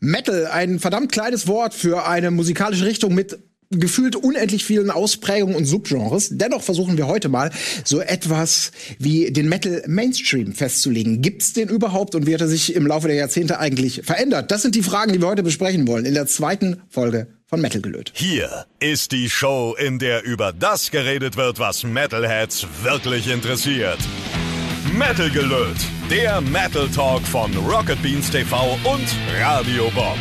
Metal, ein verdammt kleines Wort für eine musikalische Richtung mit gefühlt unendlich vielen Ausprägungen und Subgenres. Dennoch versuchen wir heute mal so etwas wie den Metal Mainstream festzulegen. Gibt's den überhaupt und wie hat er sich im Laufe der Jahrzehnte eigentlich verändert? Das sind die Fragen, die wir heute besprechen wollen in der zweiten Folge von Metal gelöt. Hier ist die Show, in der über das geredet wird, was Metalheads wirklich interessiert. Metal gelöt, der Metal Talk von Rocket Beans TV und Radio Bob.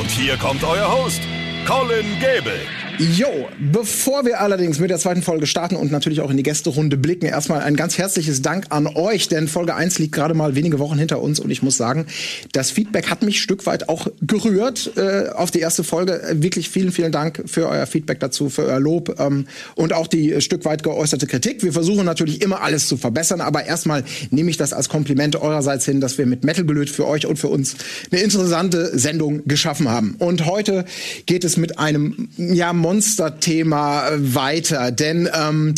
Und hier kommt euer Host, Colin Gable. Jo, bevor wir allerdings mit der zweiten Folge starten und natürlich auch in die Gästerunde blicken, erstmal ein ganz herzliches Dank an euch, denn Folge 1 liegt gerade mal wenige Wochen hinter uns und ich muss sagen, das Feedback hat mich Stück weit auch gerührt äh, auf die erste Folge. Wirklich vielen, vielen Dank für euer Feedback dazu, für euer Lob ähm, und auch die äh, Stück weit geäußerte Kritik. Wir versuchen natürlich immer alles zu verbessern, aber erstmal nehme ich das als Kompliment eurerseits hin, dass wir mit Metal gelöt für euch und für uns eine interessante Sendung geschaffen haben. Und heute geht es mit einem, ja, Monster-Thema weiter. Denn ähm,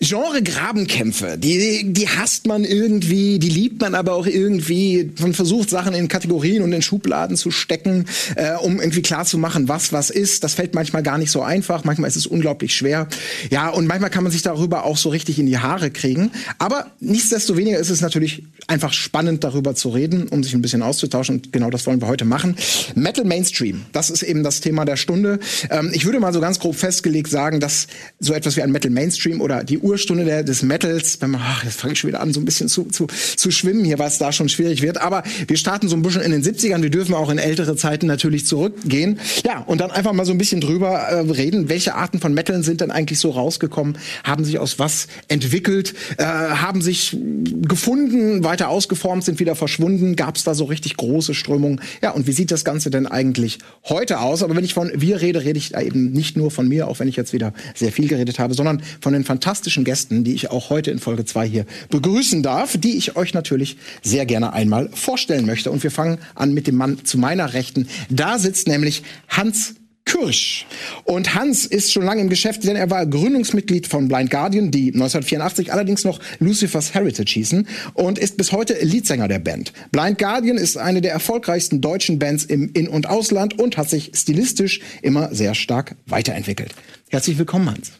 Genre-Grabenkämpfe, die, die hasst man irgendwie, die liebt man aber auch irgendwie. Man versucht Sachen in Kategorien und in Schubladen zu stecken, äh, um irgendwie klar zu machen, was was ist. Das fällt manchmal gar nicht so einfach. Manchmal ist es unglaublich schwer. Ja, und manchmal kann man sich darüber auch so richtig in die Haare kriegen. Aber nichtsdestoweniger ist es natürlich einfach spannend, darüber zu reden, um sich ein bisschen auszutauschen. Und genau das wollen wir heute machen. Metal Mainstream, das ist eben das Thema der Stunde. Ähm, ich würde mal so ganz grob festgelegt sagen, dass so etwas wie ein Metal Mainstream oder die Urstunde der, des Metals, wenn man, ach, jetzt fange ich schon wieder an, so ein bisschen zu, zu, zu schwimmen hier, was da schon schwierig wird. Aber wir starten so ein bisschen in den 70ern. Wir dürfen auch in ältere Zeiten natürlich zurückgehen. Ja, und dann einfach mal so ein bisschen drüber äh, reden. Welche Arten von Metal sind denn eigentlich so rausgekommen? Haben sich aus was entwickelt? Äh, haben sich gefunden, weiter ausgeformt, sind wieder verschwunden? Gab es da so richtig große Strömungen? Ja, und wie sieht das Ganze denn eigentlich heute aus? Aber wenn ich von wir rede, rede ich da eben nicht nicht nur von mir, auch wenn ich jetzt wieder sehr viel geredet habe, sondern von den fantastischen Gästen, die ich auch heute in Folge 2 hier begrüßen darf, die ich euch natürlich sehr gerne einmal vorstellen möchte. Und wir fangen an mit dem Mann zu meiner Rechten. Da sitzt nämlich Hans Kürsch. Und Hans ist schon lange im Geschäft, denn er war Gründungsmitglied von Blind Guardian, die 1984 allerdings noch Lucifer's Heritage hießen und ist bis heute Leadsänger der Band. Blind Guardian ist eine der erfolgreichsten deutschen Bands im In- und Ausland und hat sich stilistisch immer sehr stark weiterentwickelt. Herzlich willkommen, Hans.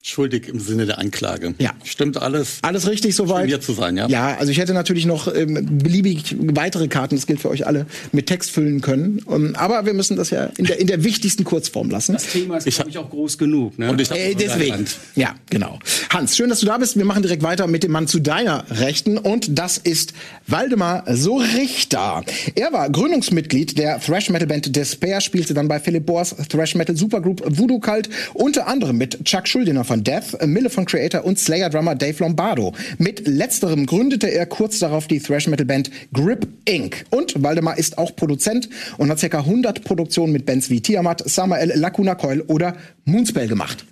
Schuldig im Sinne der Anklage. Ja. Stimmt alles? Alles richtig soweit? Hier zu sein, ja. Ja, also ich hätte natürlich noch ähm, beliebig weitere Karten, das gilt für euch alle, mit Text füllen können. Um, aber wir müssen das ja in der, in der wichtigsten Kurzform lassen. Das Thema ist, glaube ich, auch groß genug. Ne? Und ich Äh, deswegen. Ja, genau. Hans, schön, dass du da bist. Wir machen direkt weiter mit dem Mann zu deiner Rechten. Und das ist Waldemar Sorichter. Er war Gründungsmitglied der Thrash Metal Band Despair, spielte dann bei Philip Boers Thrash Metal Supergroup Voodoo Cult, unter anderem mit Chuck Schuldiner von Death, Mille von Creator und Slayer-Drummer Dave Lombardo. Mit letzterem gründete er kurz darauf die Thrash Metal Band Grip Inc. Und Waldemar ist auch Produzent und hat ca. 100 Produktionen mit Bands wie Tiamat, Samael, Lacuna Coil oder Moonspell gemacht.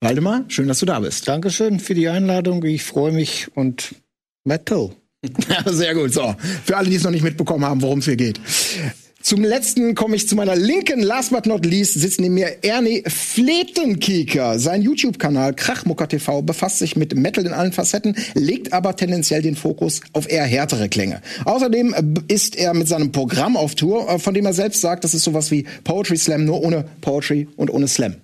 Waldemar, schön, dass du da bist. Dankeschön für die Einladung. Ich freue mich und Metal. Ja, sehr gut. So, für alle, die es noch nicht mitbekommen haben, worum es hier geht. Zum letzten komme ich zu meiner linken. Last but not least sitzt neben mir Ernie Fletenkieker. Sein YouTube-Kanal Krachmucker TV befasst sich mit Metal in allen Facetten, legt aber tendenziell den Fokus auf eher härtere Klänge. Außerdem ist er mit seinem Programm auf Tour, äh, von dem er selbst sagt, das ist sowas wie Poetry Slam, nur ohne Poetry und ohne Slam.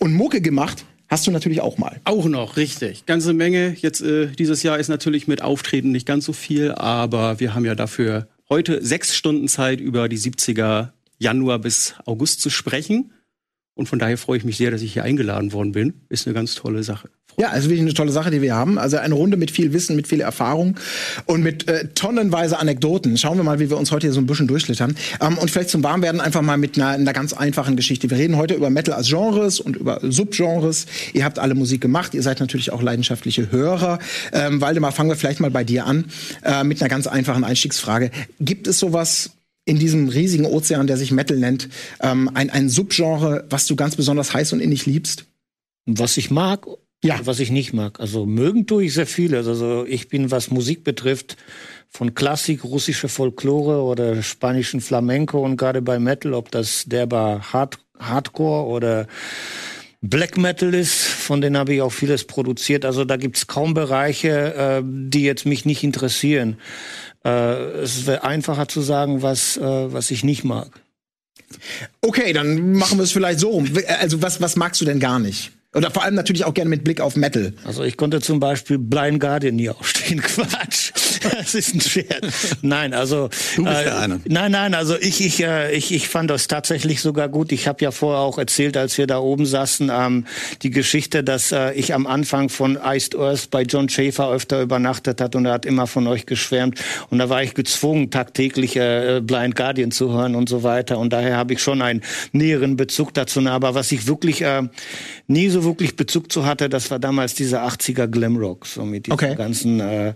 Und Mucke gemacht hast du natürlich auch mal. Auch noch, richtig. Ganze Menge. Jetzt äh, dieses Jahr ist natürlich mit Auftreten nicht ganz so viel, aber wir haben ja dafür heute sechs Stunden Zeit über die 70er Januar bis August zu sprechen. Und von daher freue ich mich sehr, dass ich hier eingeladen worden bin. Ist eine ganz tolle Sache. Ja, also wirklich eine tolle Sache, die wir haben. Also eine Runde mit viel Wissen, mit viel Erfahrung und mit äh, tonnenweise Anekdoten. Schauen wir mal, wie wir uns heute hier so ein bisschen durchschlittern. Ähm, und vielleicht zum Warmwerden einfach mal mit einer, einer ganz einfachen Geschichte. Wir reden heute über Metal als Genres und über Subgenres. Ihr habt alle Musik gemacht. Ihr seid natürlich auch leidenschaftliche Hörer. Ähm, Waldemar, fangen wir vielleicht mal bei dir an äh, mit einer ganz einfachen Einstiegsfrage. Gibt es sowas in diesem riesigen Ozean, der sich Metal nennt, ähm, ein, ein Subgenre, was du ganz besonders heiß und innig liebst? Was ich mag, Ja. was ich nicht mag. Also mögen tue ich sehr vieles. Also ich bin, was Musik betrifft, von Klassik, russische Folklore oder spanischen Flamenco und gerade bei Metal, ob das derber Hard Hardcore oder Black Metal ist, von denen habe ich auch vieles produziert. Also da gibt's kaum Bereiche, äh, die jetzt mich nicht interessieren. Äh, es wäre einfacher zu sagen, was, äh, was ich nicht mag. Okay, dann machen wir es vielleicht so rum. Also was, was magst du denn gar nicht? Oder vor allem natürlich auch gerne mit Blick auf Metal. Also ich konnte zum Beispiel Blind Guardian nie aufstehen. Quatsch. Das ist ein Scherz. Nein, also Du bist äh, der eine. Nein, nein, also ich ich äh, ich, ich fand das tatsächlich sogar gut. Ich habe ja vorher auch erzählt, als wir da oben saßen, ähm, die Geschichte, dass äh, ich am Anfang von Iced Earth bei John Schaefer öfter übernachtet hat und er hat immer von euch geschwärmt und da war ich gezwungen tagtäglich äh, Blind Guardian zu hören und so weiter und daher habe ich schon einen näheren Bezug dazu. Aber was ich wirklich äh, nie so wirklich Bezug zu hatte, das war damals dieser 80er Glamrock, so mit diesen Okay. ganzen äh,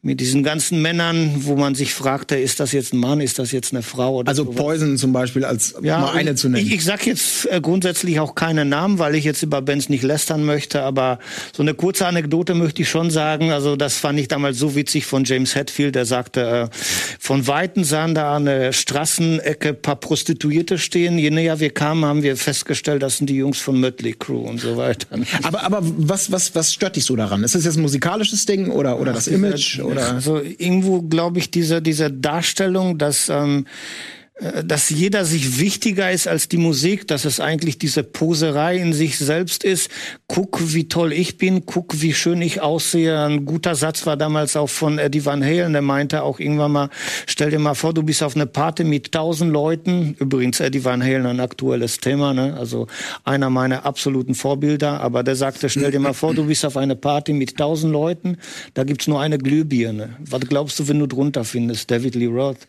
mit diesen ganzen Männern, wo man sich fragte, ist das jetzt ein Mann, ist das jetzt eine Frau Also sowas. Poison zum Beispiel als mal eine zu nennen. Ich, ich sag jetzt äh, grundsätzlich auch keine Namen, weil ich jetzt über Bands nicht lästern möchte, aber so eine kurze Anekdote möchte ich schon sagen. Also das fand ich damals so witzig von James Hetfield, der sagte, äh, von Weitem sahen da an der Straßenecke paar Prostituierte stehen. Je näher wir kamen, haben wir festgestellt, das sind die Jungs von Mötley Crew und so weiter. aber aber was, was, was stört dich so daran? Ist das jetzt ein musikalisches Ding oder, oder das Image? Oder? Also irgendwo glaube ich diese diese Darstellung, dass ähm, äh, dass jeder sich wichtiger ist als die Musik, dass es eigentlich diese Poserei in sich selbst ist. Guck, wie toll ich bin, guck, wie schön ich aussehe. Ein guter Satz war damals auch von Eddie Van Halen, der meinte auch irgendwann mal, stell dir mal vor, du bist auf einer Party mit tausend Leuten. Übrigens Eddie Van Halen ein aktuelles Thema, ne? also einer meiner absoluten Vorbilder. Aber der sagte, stell dir mal vor, du bist auf einer Party mit tausend Leuten, da gibt's nur eine Glühbirne. Was glaubst du, wenn du drunter findest? David Lee Roth.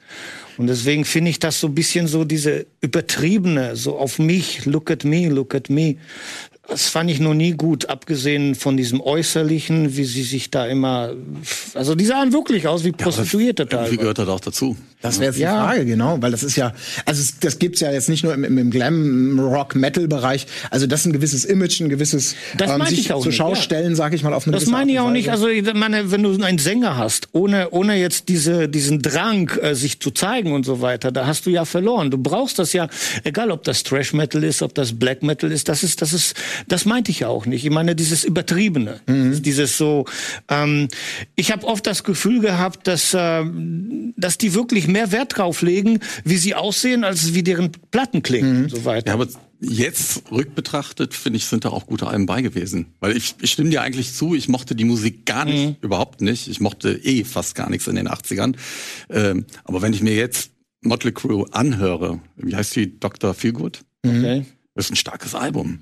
Und deswegen finde ich das so ein bisschen so diese übertriebene, so auf mich, look at me, look at me. Das fand ich noch nie gut, abgesehen von diesem Äußerlichen, wie sie sich da immer, also die sahen wirklich aus wie Prostituierte Wie teilweise. gehört das auch dazu? Das wäre jetzt Ja. die Frage, genau, weil das ist ja, also es, das gibt's ja jetzt nicht nur im, im, im Glam-Rock-Metal-Bereich. Also das ist ein gewisses Image, ein gewisses Das meinte sich ich auch zur nicht, Schau ja. stellen, sag ich mal, auf eine Das meine ich auch nicht. Also ich meine, wenn du einen Sänger hast, ohne ohne jetzt diese diesen Drang, äh, sich zu zeigen und so weiter, da hast du ja verloren. Du brauchst das ja, egal ob das Thrash Metal ist, ob das Black Metal ist. Das ist das ist das meinte ich ja auch nicht. Ich meine dieses übertriebene, dieses so. Ähm, ich habe oft das Gefühl gehabt, dass äh, dass die wirklich mehr Wert drauf legen, wie sie aussehen, als wie deren Platten klingen und so weiter. Ja, aber jetzt rückbetrachtet, finde ich, sind da auch gute Alben bei gewesen. Weil ich, ich stimme dir eigentlich zu, ich mochte die Musik gar nicht, überhaupt nicht. Ich mochte eh fast gar nichts in den 80ern. Ähm, aber wenn ich mir jetzt Motley Crue anhöre, wie heißt die Dr. Feelgood? Okay. Das ist ein starkes Album.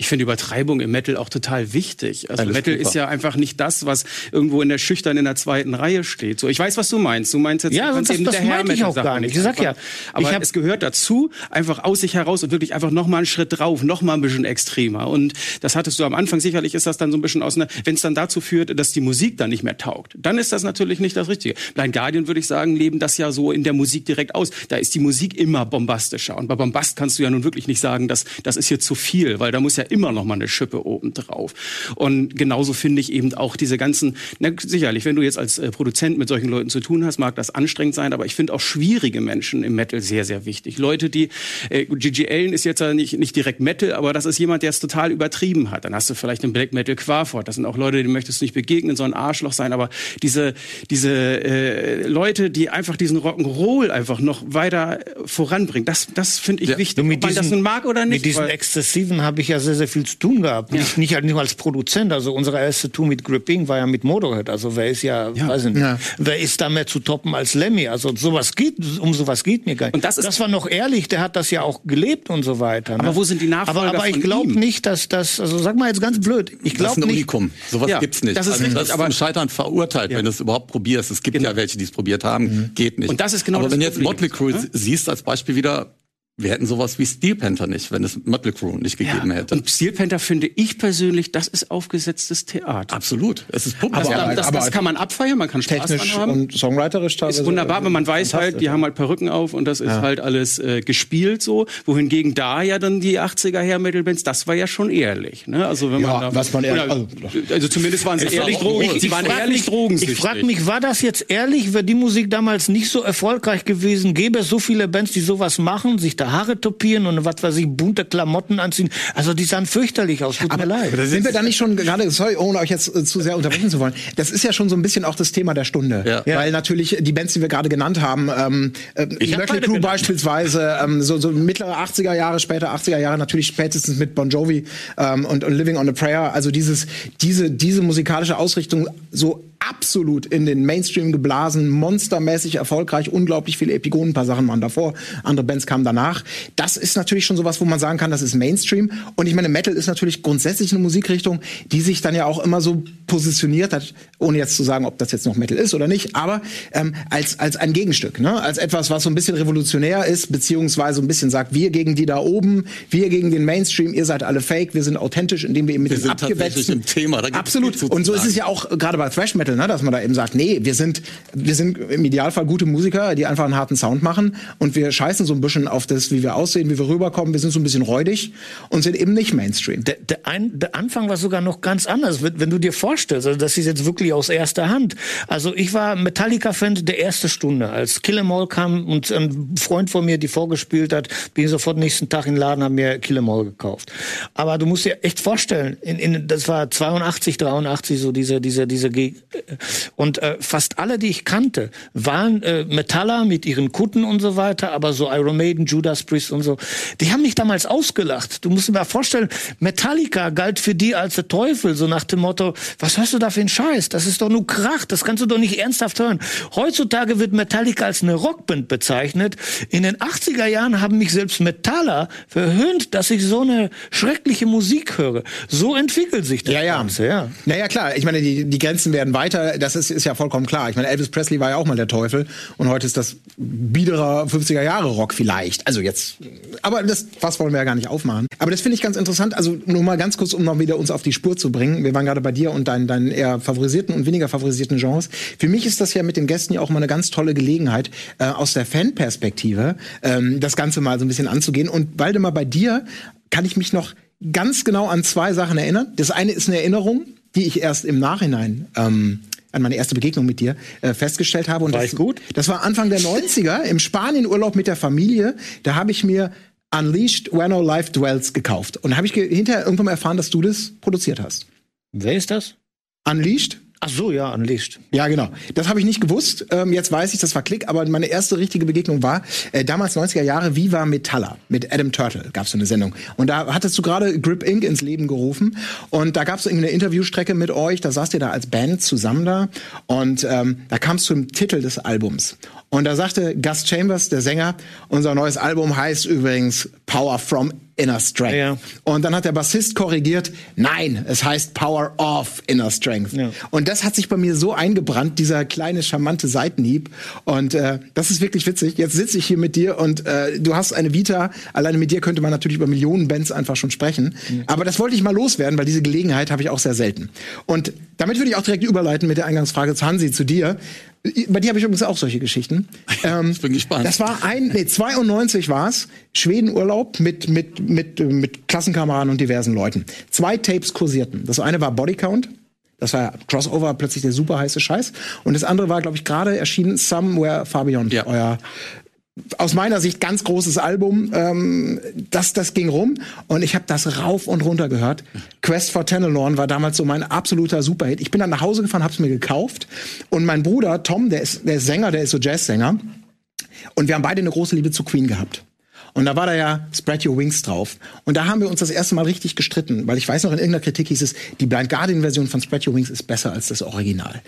Ich finde Übertreibung im Metal auch total wichtig. Also Alice Metal Cooper. ist ja einfach nicht das, was irgendwo in der schüchtern in der zweiten Reihe steht. So, ich weiß, was du meinst. Du meinst jetzt Ja, das- eben das der meinte ich auch gar nicht. Ich sag ja, aber es gehört dazu, einfach aus sich heraus und wirklich einfach noch mal einen Schritt drauf, noch mal ein bisschen extremer. Und das hattest du am Anfang. Sicherlich ist das dann so ein bisschen aus einer, wenn es dann dazu führt, dass die Musik dann nicht mehr taugt, dann ist das natürlich nicht das Richtige. Blind Guardian würde ich sagen, leben das ja so in der Musik direkt aus. Da ist die Musik immer bombastischer. Und bei Bombast kannst du ja nun wirklich nicht sagen, dass das ist hier zu viel, weil da muss ja immer noch mal eine Schippe oben drauf. Und genauso finde ich eben auch diese ganzen, na, sicherlich, wenn du jetzt als äh, Produzent mit solchen Leuten zu tun hast, mag das anstrengend sein, aber ich finde auch schwierige Menschen im Metal sehr, sehr wichtig. Leute, die, äh, Gigi Allen ist jetzt ja nicht, nicht direkt Metal, aber das ist jemand, der es total übertrieben hat. Dann hast du vielleicht den Black Metal Quafort. Das sind auch Leute, denen möchtest du nicht begegnen, so ein Arschloch sein, aber diese, diese äh, Leute, die einfach diesen Rock'n'Roll einfach noch weiter äh, voranbringen, das, das finde ich Ja, wichtig. Ob man das nun mag oder nicht. Mit diesen Exzessiven habe ich ja sehr, sehr viel zu tun gehabt. Nicht, nicht, halt nur als Produzent. Also unsere erste Tour mit Gripping war ja mit Motorhead. Also wer ist ja, weiß ich nicht, Ja. wer ist da mehr zu toppen als Lemmy? Also sowas geht, um sowas geht mir gar nicht. Und das ist- das war noch ehrlich, der hat das ja auch gelebt und so weiter. Ne? Aber wo sind die Nachfolger Aber, aber ich glaube nicht, dass das, also sag mal jetzt ganz blöd, ich Das ist glaube ein nicht, Unikum. Sowas Ja, gibt's nicht. das ist also, richtig, das ist aber- zum Scheitern verurteilt, wenn du es überhaupt probierst. Es gibt ja welche, die es probiert haben. Geht nicht. Und das ist genau Aber das wenn du jetzt Motley Crue siehst als Beispiel wieder, wir hätten sowas wie Steel Panther nicht, wenn es Motley Crue nicht gegeben hätte. Und Steel Panther finde ich persönlich, das ist aufgesetztes Theater. Absolut. Es ist Puppen. Aber- das, das, aber- das kann man abfeiern, man kann Spaß Technisch dran haben. und songwriterisch teilweise. ist wunderbar, aber man weiß halt, die haben halt Perücken auf und das ist halt alles äh, gespielt so. Wohingegen da ja dann die 80er Hair Metal Bands, das war ja schon ehrlich. Ne? Also wenn Ja, man da, was man ehrlich- oder, also- also zumindest waren sie ehrlich Drogen, sie waren ehrlich mich, drogensüchtig. Ich frage mich, war das jetzt ehrlich? Wäre die Musik damals nicht so erfolgreich gewesen? Gäbe es so viele Bands, die sowas machen, sich da Haare topieren und was weiß ich, bunte Klamotten anziehen. Also die sahen fürchterlich aus. Tut mir leid. Sind wir da nicht schon gerade, sorry, ohne euch jetzt äh, zu sehr unterbrechen zu wollen, das ist ja schon so ein bisschen auch das Thema der Stunde. Ja. Weil natürlich die Bands, die wir gerade genannt haben, ähm, äh, Ich hab genannt. beispielsweise, ähm, so, so mittlere 80er Jahre, später 80er Jahre, natürlich spätestens mit Bon Jovi ähm, und, und Living on a Prayer, also dieses, diese, diese musikalische Ausrichtung so absolut in den Mainstream geblasen, monstermäßig erfolgreich, unglaublich viele Epigonen, ein paar Sachen waren davor, andere Bands kamen danach. Das ist natürlich schon sowas, wo man sagen kann, das ist Mainstream. Und ich meine, Metal ist natürlich grundsätzlich eine Musikrichtung, die sich dann ja auch immer so positioniert hat, ohne jetzt zu sagen, ob das jetzt noch Metal ist oder nicht, aber ähm, als, als ein Gegenstück, ne? als etwas, was so ein bisschen revolutionär ist, beziehungsweise ein bisschen sagt, wir gegen die da oben, wir gegen den Mainstream, ihr seid alle fake, wir sind authentisch, indem wir eben mit Wir den sind abgewetzten... Thema, Absolut. Und so ist es ja auch gerade bei Thrash Metal, ne, dass man da eben sagt, nee, wir sind, wir sind im Idealfall gute Musiker, die einfach einen harten Sound machen und wir scheißen so ein bisschen auf das, wie wir aussehen, wie wir rüberkommen. Wir sind so ein bisschen räudig und sind eben nicht Mainstream. Der, der, ein, der Anfang war sogar noch ganz anders, wenn, du dir vorstellst, also das ist jetzt wirklich aus erster Hand. Also ich war Metallica-Fan der erste Stunde, als Kill 'Em All kam und ein Freund von mir, die vorgespielt hat, bin ich sofort nächsten Tag in den Laden, haben mir Kill 'Em All gekauft. Aber du musst dir echt vorstellen, in, in, das war 82, 83 so diese diese diese und äh, fast alle, die ich kannte, waren äh, Metaller mit ihren Kutten und so weiter, aber so Iron Maiden, Judas Priest und so, die haben mich damals ausgelacht. Du musst dir mal vorstellen, Metallica galt für die als der Teufel, so nach dem Motto, was hast du da für einen Scheiß? Das ist doch nur Krach, das kannst du doch nicht ernsthaft hören. Heutzutage wird Metallica als eine Rockband bezeichnet. In den 80er Jahren haben mich selbst Metaller verhöhnt, dass ich so eine schreckliche Musik höre. So entwickelt sich das Ja, ja. Ganze, ja. Naja, klar. Ich meine, die, die Grenzen werden weiter. Das ist, ist ja vollkommen klar. Ich meine, Elvis Presley war ja auch mal der Teufel. Und heute ist das biederer 50er Jahre Rock vielleicht. Also jetzt. Aber das was wollen wir ja gar nicht aufmachen. Aber das finde ich ganz interessant. Also nur mal ganz kurz, um noch wieder uns auf die Spur zu bringen. Wir waren gerade bei dir und deinen, deinen eher favorisierten und weniger favorisierten Genres. Für mich ist das ja mit den Gästen ja auch mal eine ganz tolle Gelegenheit, äh, aus der Fanperspektive ähm, das Ganze mal so ein bisschen anzugehen. Und Waldemar, bei dir kann ich mich noch ganz genau an zwei Sachen erinnern. Das eine ist eine Erinnerung, die ich erst im Nachhinein ähm, an meine erste Begegnung mit dir äh, festgestellt habe. Und War das, ich gut? Das war Anfang der 90er im Spanienurlaub mit der Familie. Da habe ich mir Unleashed Where No Life Dwells gekauft. Und habe ich hinterher irgendwann mal erfahren, dass du das produziert hast. Wer ist das? Unleashed? Ach so, ja, Unleashed. Ja, genau. Das habe ich nicht gewusst. Ähm, jetzt weiß ich, das war Klick, aber meine erste richtige Begegnung war äh, damals 90er Jahre Viva Metalla mit Adam Turtle gab's so eine Sendung. Und da hattest du gerade Grip Inc. ins Leben gerufen. Und da gab's irgendwie eine Interviewstrecke mit euch. Da saßt ihr da als Band zusammen da. Und ähm, da kam's zum Titel des Albums. Und da sagte Gus Chambers, der Sänger, unser neues Album heißt übrigens Power from Inner Strength. Ja. Und dann hat der Bassist korrigiert, nein, es heißt Power of Inner Strength. Ja. Und das hat sich bei mir so eingebrannt, dieser kleine charmante Seitenhieb. Und äh, das ist wirklich witzig. Jetzt sitze ich hier mit dir und äh, du hast eine Vita. Alleine mit dir könnte man natürlich über Millionen Bands einfach schon sprechen. Aber das wollte ich mal loswerden, weil diese Gelegenheit habe ich auch sehr selten. Und damit würde ich auch direkt überleiten mit der Eingangsfrage zu Hansi, zu dir. Bei dir habe ich übrigens auch solche Geschichten. Ähm, Ich bin gespannt. Das war ein, nee, 92 war's. Schwedenurlaub mit, mit, mit, mit Klassenkameraden und diversen Leuten. Zwei Tapes kursierten. Das eine war Bodycount. Das war Crossover, plötzlich der super heiße Scheiß. Und das andere war, glaube ich, gerade erschienen Somewhere Far Beyond. Ja. Euer aus meiner Sicht ganz großes Album. Ähm, das, das ging rum und ich habe das rauf und runter gehört. Quest for Tenelorn war damals so mein absoluter Superhit. Ich bin dann nach Hause gefahren, habe es mir gekauft und mein Bruder Tom, der ist, der ist Sänger, der ist so Jazzsänger und wir haben beide eine große Liebe zu Queen gehabt. Und da war da ja Spread Your Wings drauf. Und da haben wir uns das erste Mal richtig gestritten, weil ich weiß noch, in irgendeiner Kritik hieß es, die Blind Guardian-Version von Spread Your Wings ist besser als das Original.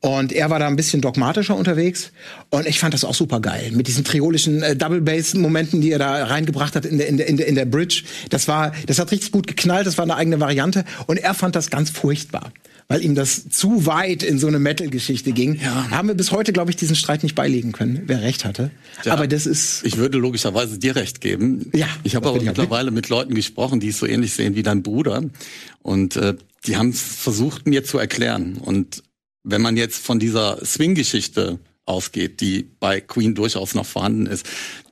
Und er war da ein bisschen dogmatischer unterwegs. Und ich fand das auch super geil. Mit diesen triolischen äh, Double-Bass-Momenten, die er da reingebracht hat in der, in, der, in, der, in der Bridge. Das war, das hat richtig gut geknallt, das war eine eigene Variante. Und er fand das ganz furchtbar. Weil ihm das zu weit in so eine Metal-Geschichte ging. Haben wir bis heute, glaube ich, diesen Streit nicht beilegen können, wer recht hatte. Ja. Aber das ist. Ich würde logischerweise dir recht geben. Ja, ich habe aber mittlerweile mit Leuten gesprochen, die es so ähnlich sehen wie dein Bruder. Und äh, die haben es versucht, mir zu erklären. Und wenn man jetzt von dieser Swing-Geschichte ausgeht, die bei Queen durchaus noch vorhanden ist,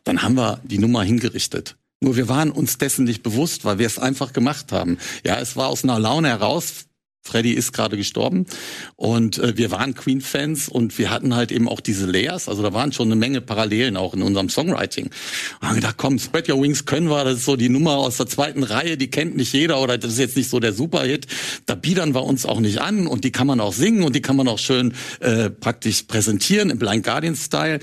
dann haben wir die Nummer hingerichtet. Nur wir waren uns dessen nicht bewusst, weil wir es einfach gemacht haben. Ja, es war aus einer Laune heraus, Freddy ist gerade gestorben und äh, wir waren Queen-Fans und wir hatten halt eben auch diese Layers, also da waren schon eine Menge Parallelen auch in unserem Songwriting. Und haben gedacht, komm, Spread Your Wings können wir, das ist so die Nummer aus der zweiten Reihe, die kennt nicht jeder oder das ist jetzt nicht so der Superhit. Da biedern wir uns auch nicht an und die kann man auch singen und die kann man auch schön äh, praktisch präsentieren im Blind Guardian-Style.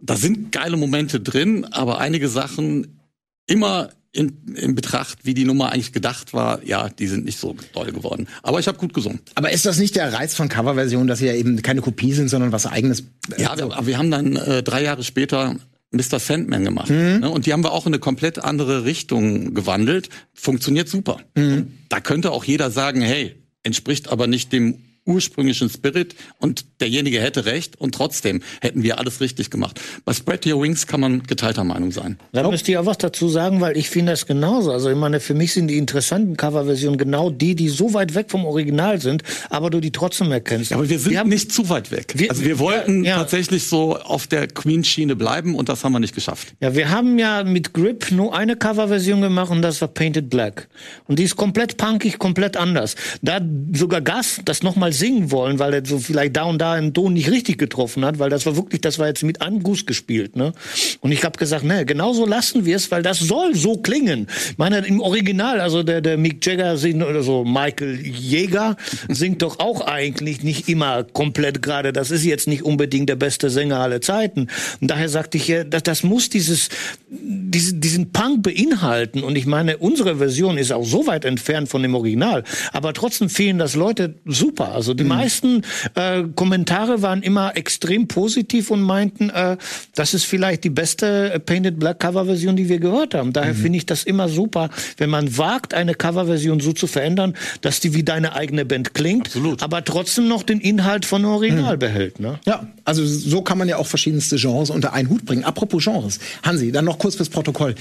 Da sind geile Momente drin, aber einige Sachen immer in, in Betracht, wie die Nummer eigentlich gedacht war, ja, die sind nicht so toll geworden. Aber ich habe gut gesungen. Aber ist das nicht der Reiz von Coverversionen, dass sie ja eben keine Kopie sind, sondern was eigenes? Ja, wir, aber wir haben dann äh, drei Jahre später Mr. Sandman gemacht. Mhm. Ne? Und die haben wir auch in eine komplett andere Richtung gewandelt. Funktioniert super. Mhm. Da könnte auch jeder sagen, hey, entspricht aber nicht dem ursprünglichen Spirit und derjenige hätte recht und trotzdem hätten wir alles richtig gemacht. Bei Spread Your Wings kann man geteilter Meinung sein. Da müsste ich auch was dazu sagen, weil ich finde das genauso. Also ich meine, für mich sind die interessanten Coverversionen genau die, die so weit weg vom Original sind, aber du die trotzdem erkennst. Ja, aber wir sind wir haben, nicht zu weit weg. Wir, also wir wollten ja, tatsächlich so auf der Queen-Schiene bleiben und das haben wir nicht geschafft. Ja, wir haben ja mit Grip nur eine Coverversion gemacht und das war Painted Black. Und die ist komplett punkig, komplett anders. Da sogar Gas das nochmal singen wollen, weil er so vielleicht da und da einen Ton nicht richtig getroffen hat, weil das war wirklich, das war jetzt mit einem Guss gespielt, ne? Und ich habe gesagt, ne, genauso lassen wir es, weil das soll so klingen. Ich meine, im Original, also der, der Mick Jagger singt, oder so Michael Jäger singt doch auch eigentlich nicht immer komplett gerade. Das ist jetzt nicht unbedingt der beste Sänger aller Zeiten. Und daher sagte ich ja, das, das muss dieses, diesen, diesen Punk beinhalten. Und ich meine, unsere Version ist auch so weit entfernt von dem Original. Aber trotzdem fehlen das Leute super. Also also die mhm. meisten äh, Kommentare waren immer extrem positiv und meinten, äh, das ist vielleicht die beste Painted Black Coverversion, die wir gehört haben. Daher mhm. finde ich das immer super, wenn man wagt, eine Coverversion so zu verändern, dass die wie deine eigene Band klingt, Absolut. aber trotzdem noch den Inhalt von Original mhm. behält. Ne? Ja, also so kann man ja auch verschiedenste Genres unter einen Hut bringen. Apropos Genres, Hansi, dann noch kurz fürs Protokoll.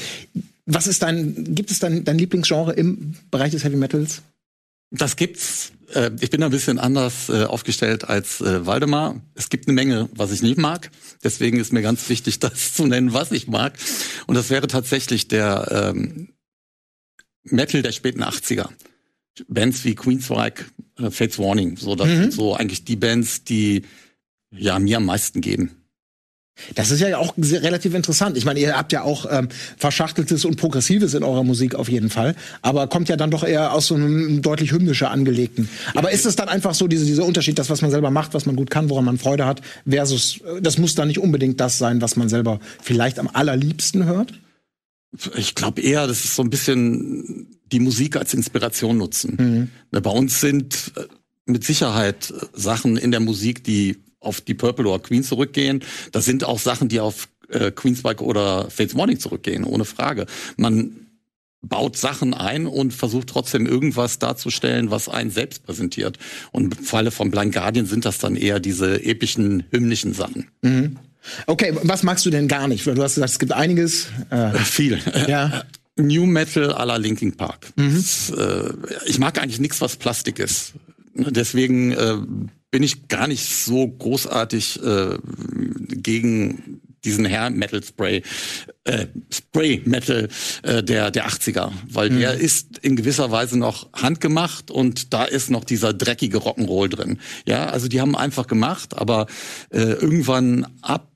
Was ist dein, gibt es dein, dein Lieblingsgenre im Bereich des Heavy Metals? Das gibt's. Äh, ich bin ein bisschen anders äh, aufgestellt als äh, Waldemar. Es gibt eine Menge, was ich nicht mag. Deswegen ist mir ganz wichtig, das zu nennen, was ich mag. Und das wäre tatsächlich der ähm, Metal der späten 80er. Bands wie Queensryche, äh, Fates Warning. So, das mhm. sind so eigentlich die Bands, die ja mir am meisten geben. Das ist ja auch relativ interessant. Ich meine, ihr habt ja auch ähm, Verschachteltes und Progressives in eurer Musik auf jeden Fall, aber kommt ja dann doch eher aus so einem deutlich hymnischer angelegten. Aber ist es dann einfach so diese, dieser Unterschied, das, was man selber macht, was man gut kann, woran man Freude hat, versus, äh, das muss dann nicht unbedingt das sein, was man selber vielleicht am allerliebsten hört? Ich glaube eher, das ist so ein bisschen die Musik als Inspiration nutzen. Mhm. Ne, bei uns sind äh, mit Sicherheit äh, Sachen in der Musik, die auf die Purple oder Queen zurückgehen. Das sind auch Sachen, die auf äh, Queensbike oder Fates Morning zurückgehen, ohne Frage. Man baut Sachen ein und versucht trotzdem irgendwas darzustellen, was einen selbst präsentiert. Und im Falle von Blind Guardian sind das dann eher diese epischen, hymnischen Sachen. Mhm. Okay, was magst du denn gar nicht? Du hast gesagt, es gibt einiges. Äh, Viel. Ja. New Metal à la Linkin Park. Mhm. Das, äh, ich mag eigentlich nichts, was Plastik ist. Deswegen äh, bin ich gar nicht so großartig äh, gegen diesen Hair Metal Spray, äh, Spray Metal äh, der der 80er, weil mhm. der ist in gewisser Weise noch handgemacht und da ist noch dieser dreckige Rock'n'Roll drin. Ja, also die haben einfach gemacht, aber äh, irgendwann ab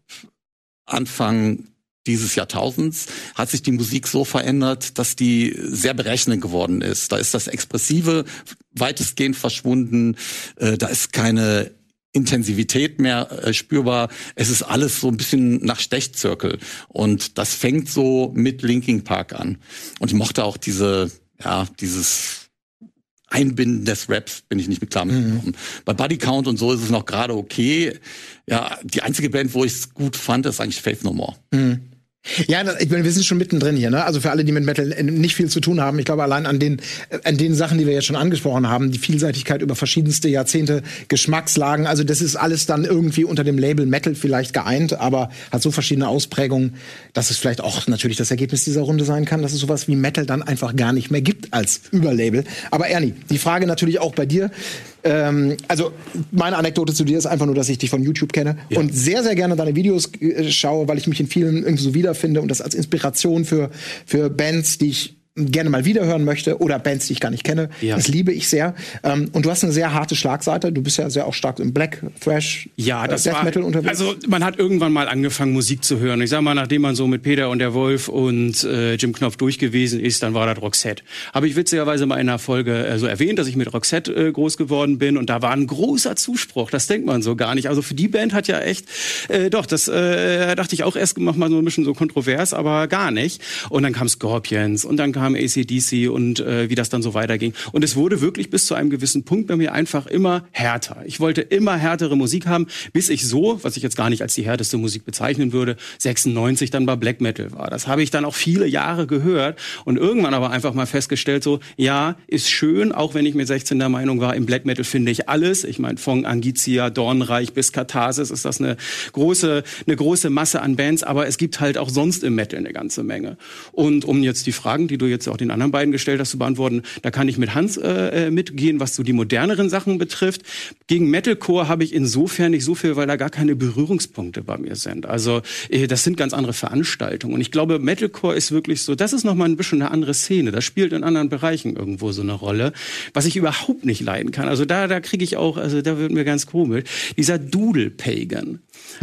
Anfang dieses Jahrtausends hat sich die Musik so verändert, dass die sehr berechnend geworden ist. Da ist das Expressive weitestgehend verschwunden. Äh, da ist keine Intensivität mehr äh, spürbar. Es ist alles so ein bisschen nach Stechzirkel. Und das fängt so mit Linking Park an. Und ich mochte auch diese, ja, dieses Einbinden des Raps bin ich nicht mit klar mitgekommen. Mhm. Bei Body Count und so ist es noch gerade okay. Ja, die einzige Band, wo ich es gut fand, ist eigentlich Faith No More. Mhm. Ja, ich meine, wir sind schon mittendrin hier, ne? Also für alle, die mit Metal nicht viel zu tun haben, ich glaube allein an den an den Sachen, die wir jetzt schon angesprochen haben, die Vielseitigkeit über verschiedenste Jahrzehnte, Geschmackslagen, also das ist alles dann irgendwie unter dem Label Metal vielleicht geeint, aber hat so verschiedene Ausprägungen, dass es vielleicht auch natürlich das Ergebnis dieser Runde sein kann, dass es sowas wie Metal dann einfach gar nicht mehr gibt als Überlabel. Aber Ernie, die Frage natürlich auch bei dir. Ähm, also meine Anekdote zu dir ist einfach nur, dass ich dich von YouTube kenne ja. und sehr, sehr gerne deine Videos äh, schaue, weil ich mich in vielen irgendwie so wiederfinde und das als Inspiration für, für Bands, die ich gerne mal wiederhören möchte oder Bands, die ich gar nicht kenne. Ja. Das liebe ich sehr. Ähm, und du hast eine sehr harte Schlagseite. Du bist ja sehr auch stark im Black, Thrash, Ja, äh, das Death war, Metal unterwegs. Also man hat irgendwann mal angefangen, Musik zu hören. Ich sag mal, nachdem man so mit Peter und der Wolf und äh, Jim Knopf durch gewesen ist, dann war das Roxette. Habe ich witzigerweise mal in einer Folge äh, so erwähnt, dass ich mit Roxette äh, groß geworden bin und da war ein großer Zuspruch. Das denkt man so gar nicht. Also für die Band hat ja echt, äh, doch, das äh, dachte ich auch erst mach mal so ein bisschen so kontrovers, aber gar nicht. Und dann kam Scorpions und dann kam ACDC und äh, wie das dann so weiterging. Und es wurde wirklich bis zu einem gewissen Punkt bei mir einfach immer härter. Ich wollte immer härtere Musik haben, bis ich so, was ich jetzt gar nicht als die härteste Musik bezeichnen würde, 96 dann bei Black Metal war. Das habe ich dann auch viele Jahre gehört und irgendwann aber einfach mal festgestellt, so, ja, ist schön, auch wenn ich mit 16 der Meinung war, im Black Metal finde ich alles. Ich meine, von Angizia, Dornreich bis Katharsis ist das eine große, eine große Masse an Bands, aber es gibt halt auch sonst im Metal eine ganze Menge. Und um jetzt die Fragen, die du jetzt auch den anderen beiden gestellt hast, zu beantworten, da kann ich mit Hans äh, äh, mitgehen, was so die moderneren Sachen betrifft. Gegen Metalcore habe ich insofern nicht so viel, weil da gar keine Berührungspunkte bei mir sind. Also äh, das sind ganz andere Veranstaltungen. Und ich glaube, Metalcore ist wirklich so, das ist nochmal ein bisschen eine andere Szene. Das spielt in anderen Bereichen irgendwo so eine Rolle, was ich überhaupt nicht leiden kann. Also da, da kriege ich auch, also da wird mir ganz komisch, dieser Doodle-Pagan.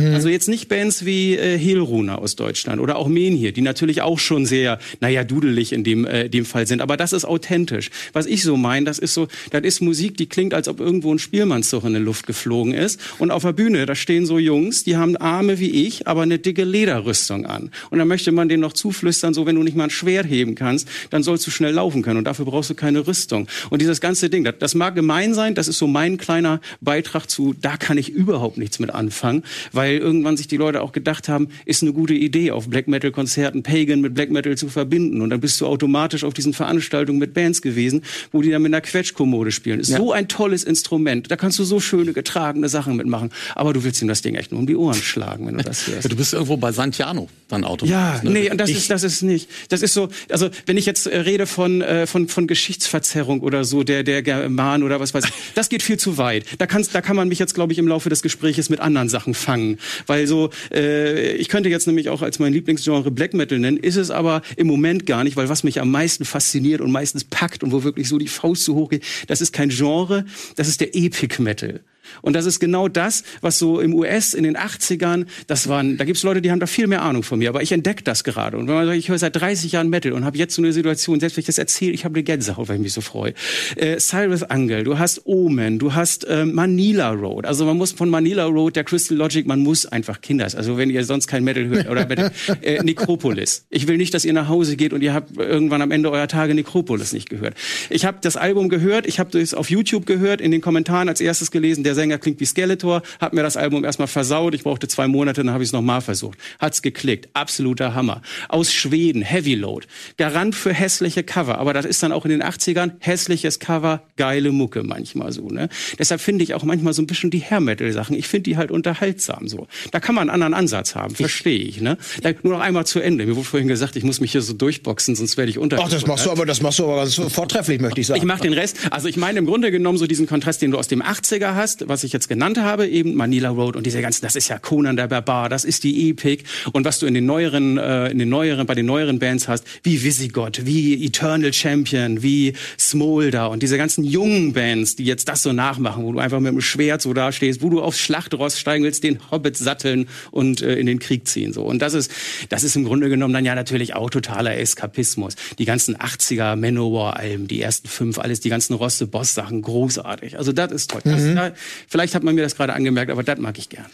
Also jetzt nicht Bands wie äh, Helruna aus Deutschland oder auch Menhir, die natürlich auch schon sehr, naja, dudelig in dem, äh, dem Fall sind. Aber das ist authentisch. Was ich so meine, das ist so, das ist Musik, die klingt, als ob irgendwo ein Spielmannszug in die Luft geflogen ist. Und auf der Bühne, da stehen so Jungs, die haben Arme wie ich, aber eine dicke Lederrüstung an. Und dann möchte man denen noch zuflüstern, so wenn du nicht mal ein Schwert heben kannst, dann sollst du schnell laufen können. Und dafür brauchst du keine Rüstung. Und dieses ganze Ding, das, das mag gemein sein, das ist so mein kleiner Beitrag zu, da kann ich überhaupt nichts mit anfangen, weil irgendwann sich die Leute auch gedacht haben, ist eine gute Idee, auf Black Metal Konzerten Pagan mit Black Metal zu verbinden. Und dann bist du automatisch auf diesen Veranstaltungen mit Bands gewesen, wo die dann mit einer Quetschkommode spielen. Ist so ein tolles Instrument. Da kannst du so schöne getragene Sachen mitmachen. Aber du willst ihm das Ding echt nur um die Ohren schlagen, wenn du das hörst. Ja, du bist irgendwo bei Santiano dann automatisch. Ja, ne? nee, und das ist das ist nicht. Das ist so, also wenn ich jetzt äh, rede von äh, von von Geschichtsverzerrung oder so der der German oder was weiß ich, das geht viel zu weit. Da kannst da kann man mich jetzt glaube ich im Laufe des Gespräches mit anderen Sachen fangen, weil so äh, ich könnte jetzt nämlich auch als mein Lieblingsgenre Black Metal nennen, ist es aber im Moment gar nicht, weil was mich am meisten fasziniert und meistens packt und wo wirklich so die Faust zu hoch geht, das ist kein Genre, das ist der Epic Metal. Und das ist genau das, was so im US in den 80ern, das waren, da gibt's Leute, die haben da viel mehr Ahnung von mir, aber ich entdecke das gerade. Und wenn man sagt, ich höre seit 30 Jahren Metal und habe jetzt so eine Situation, selbst wenn ich das erzähle, ich habe eine Gänsehaut, weil ich mich so freue. Äh, Cyrus Angel, du hast Omen, du hast äh, Manila Road. Also man muss von Manila Road, der Crystal Logic, man muss einfach Kinders. Also wenn ihr sonst kein Metal hört oder Metal, äh, Necropolis. Ich will nicht, dass ihr nach Hause geht und ihr habt irgendwann am Ende eurer Tage Necropolis nicht gehört. Ich habe das Album gehört, ich habe das auf YouTube gehört, in den Kommentaren als erstes gelesen, der Sänger klingt wie Skeletor, hat mir das Album erstmal versaut, ich brauchte zwei Monate, dann habe ich es nochmal versucht. Hat's geklickt, absoluter Hammer. Aus Schweden, Heavy Load, Garant für hässliche Cover, aber das ist dann auch in den 80ern hässliches Cover, geile Mucke manchmal so, ne? Deshalb finde ich auch manchmal so ein bisschen die Hair Metal Sachen, ich finde die halt unterhaltsam so. Da kann man einen anderen Ansatz haben, verstehe ich, ne? Da, nur noch einmal zu Ende. Mir wurde vorhin gesagt, ich muss mich hier so durchboxen, sonst werde ich unter. Ach, das machst du aber, das machst du aber ganz vortrefflich, möchte ich sagen. Ich mache den Rest. Also ich meine im Grunde genommen so diesen Kontrast, den du aus dem 80er hast, was ich jetzt genannt habe, eben Manila Road und diese ganzen, das ist ja Conan der Barbar, das ist die Epic und was du in den neueren, äh, in den neueren, bei den neueren Bands hast, wie Visigoth, wie Eternal Champion, wie Smolder und diese ganzen jungen Bands, die jetzt das so nachmachen, wo du einfach mit dem Schwert so da stehst, wo du aufs Schlachtross steigen willst, den Hobbit satteln und äh, in den Krieg ziehen so. Und das ist, das ist im Grunde genommen dann ja natürlich auch totaler Eskapismus. Die ganzen 80er Manowar-Alben, die ersten fünf, alles, die ganzen Roste-Boss-Sachen, großartig. Also das ist toll. Das, da, vielleicht hat man mir das gerade angemerkt, aber das mag ich gern.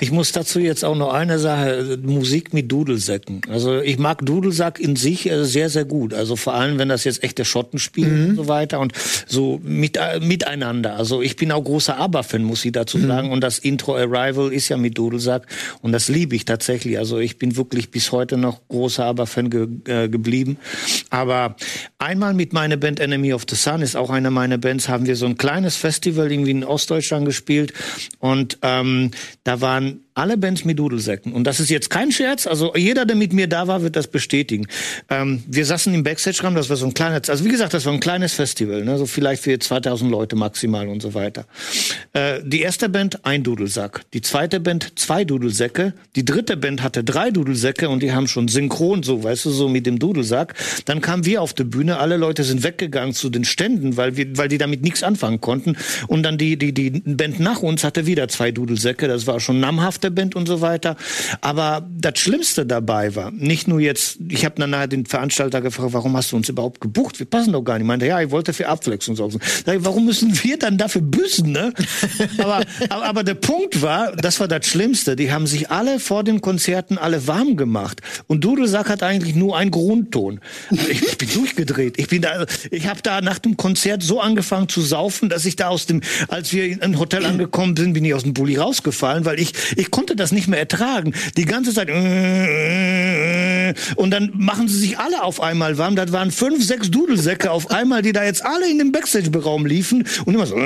Ich muss dazu jetzt auch noch eine Sache, Musik mit Dudelsäcken. Also ich mag Dudelsack in sich äh, sehr, sehr gut. Also vor allem, wenn das jetzt echte Schotten spielen und so weiter und so mit, äh, miteinander. Also ich bin auch großer ABBA-Fan, muss ich dazu sagen. Und das Intro Arrival ist ja mit Dudelsack und das liebe ich tatsächlich. Also ich bin wirklich bis heute noch großer ABBA-Fan ge äh, geblieben. Aber einmal mit meiner Band Enemy of the Sun ist auch eine meiner Bands, haben wir so ein kleines Festival irgendwie in Ostdeutschland gespielt. Und ähm, da waren alle Bands mit Dudelsäcken. Und das ist jetzt kein Scherz. Also jeder, der mit mir da war, wird das bestätigen. Ähm, wir saßen im Backstage-Raum, das war so ein kleines, also wie gesagt, das war ein kleines Festival, ne? so vielleicht für 2000 Leute maximal und so weiter. Äh, die erste Band, ein Dudelsack. Die zweite Band, zwei Dudelsäcke. Die dritte Band hatte drei Dudelsäcke und die haben schon synchron so, weißt du, so mit dem Dudelsack. Dann kamen wir auf die Bühne, alle Leute sind weggegangen zu den Ständen, weil wir, weil die damit nichts anfangen konnten. Und dann die, die, die Band nach uns hatte wieder zwei Dudelsäcke. Das war schon namhafte Band und so weiter. Aber das Schlimmste dabei war, nicht nur jetzt, ich habe dann nachher den Veranstalter gefragt, warum hast du uns überhaupt gebucht? Wir passen doch gar nicht. Ich meinte, ja, ich wollte für Abwechslung sorgen. Ich, warum müssen wir dann dafür büßen, ne? aber, aber, aber der Punkt war, das war das Schlimmste. Die haben sich alle vor den Konzerten alle warm gemacht. Und Dudelsack hat eigentlich nur einen Grundton. Ich, ich bin durchgedreht. Ich bin da, ich habe da nach dem Konzert so angefangen zu saufen, dass ich da aus dem, als wir in ein Hotel angekommen sind, bin ich aus dem Bulli rausgefallen, weil ich, ich konnte das nicht mehr ertragen. Die ganze Zeit. Und dann machen sie sich alle auf einmal warm. Das waren fünf, sechs Dudelsäcke auf einmal, die da jetzt alle in den Backstage-Raum liefen und immer so.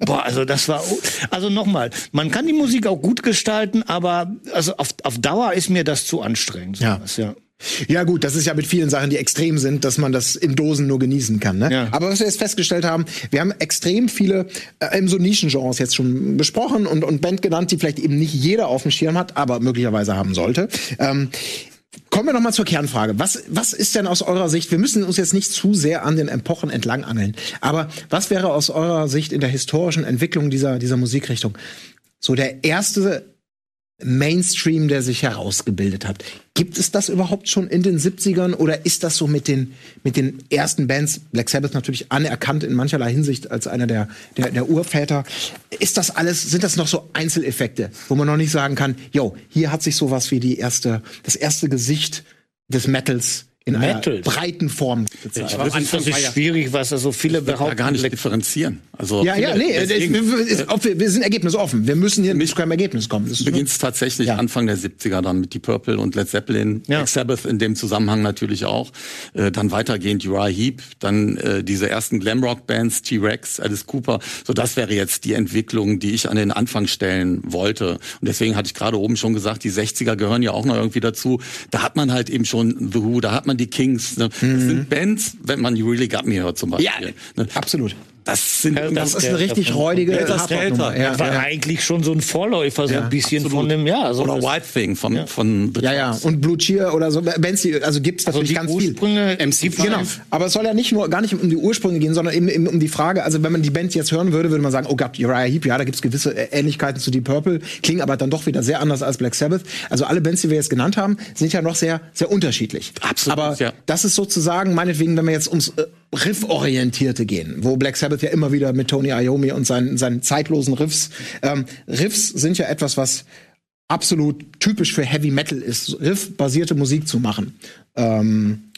Boah, also das war. Also nochmal, man kann die Musik auch gut gestalten, aber also auf, auf Dauer ist mir das zu anstrengend. Sowas, ja. ja. Ja gut, das ist ja mit vielen Sachen, die extrem sind, dass man das in Dosen nur genießen kann. Ne? Ja. Aber was wir jetzt festgestellt haben, wir haben extrem viele äh, so Nischengenres jetzt schon besprochen und, und Band genannt, die vielleicht eben nicht jeder auf dem Schirm hat, aber möglicherweise haben sollte. Ähm, Kommen wir noch mal zur Kernfrage. Was, was ist denn aus eurer Sicht, wir müssen uns jetzt nicht zu sehr an den Epochen entlang angeln, aber was wäre aus eurer Sicht in der historischen Entwicklung dieser, dieser Musikrichtung so der erste Mainstream, der sich herausgebildet hat. Gibt es das überhaupt schon in den 70ern oder ist das so mit den, mit den ersten Bands, Black Sabbath natürlich anerkannt in mancherlei Hinsicht als einer der, der, der Urväter, ist das alles, sind das noch so Einzeleffekte, wo man noch nicht sagen kann, yo, hier hat sich sowas wie die erste, das erste Gesicht des Metals in Metal. einer breiten Form gezeigt. Das ist, das ist schwierig, was also viele behaupten. gar nicht differenzieren. Also ja, ja, nee, deswegen, ist, wir, wir sind ergebnisoffen. Wir müssen hier nicht zu keinem Ergebnis kommen. Das beginnt es tatsächlich ja. Anfang der 70er dann mit die Purple und Led Zeppelin, ja. Sabbath in dem Zusammenhang natürlich auch. Äh, dann weitergehend Uriah Heep, dann äh, diese ersten Glamrock-Bands, T-Rex, Alice Cooper. So, das wäre jetzt die Entwicklung, die ich an den Anfang stellen wollte. Und deswegen hatte ich gerade oben schon gesagt, die 60er gehören ja auch noch irgendwie dazu. Da hat man halt eben schon The Who, da hat man die Kings. Ne? Das mhm. sind Bands, wenn man You Really Got Me hört zum Beispiel. Ja, ne? absolut. Das, sind, das ist eine richtig räudige Hardrock-Nummer. Ja, war ja. eigentlich schon so ein Vorläufer, so ein bisschen Absolut. von dem, ja. So oder White Thing vom, ja. von The Ja, ja. Und Blue Cheer oder so. Bands, also gibt's also natürlich ganz Ursprünge, viel. MC5. Genau. Aber es soll ja nicht nur, gar nicht um die Ursprünge gehen, sondern eben, eben um die Frage, also wenn man die Band jetzt hören würde, würde man sagen, oh Gott, Uriah Heep, ja, da gibt's gewisse Ähnlichkeiten zu Deep Purple, klingen aber dann doch wieder sehr anders als Black Sabbath. Also alle Bands, die wir jetzt genannt haben, sind ja noch sehr, sehr unterschiedlich. Absolut, Aber ja. das ist sozusagen, meinetwegen, wenn wir jetzt ums äh, Riff-orientierte gehen, wo Black Sabbath ja immer wieder mit Tony Iommi und seinen, seinen zeitlosen Riffs. Ähm, Riffs sind ja etwas, was absolut typisch für Heavy Metal ist, Riff-basierte Musik zu machen. Ähm,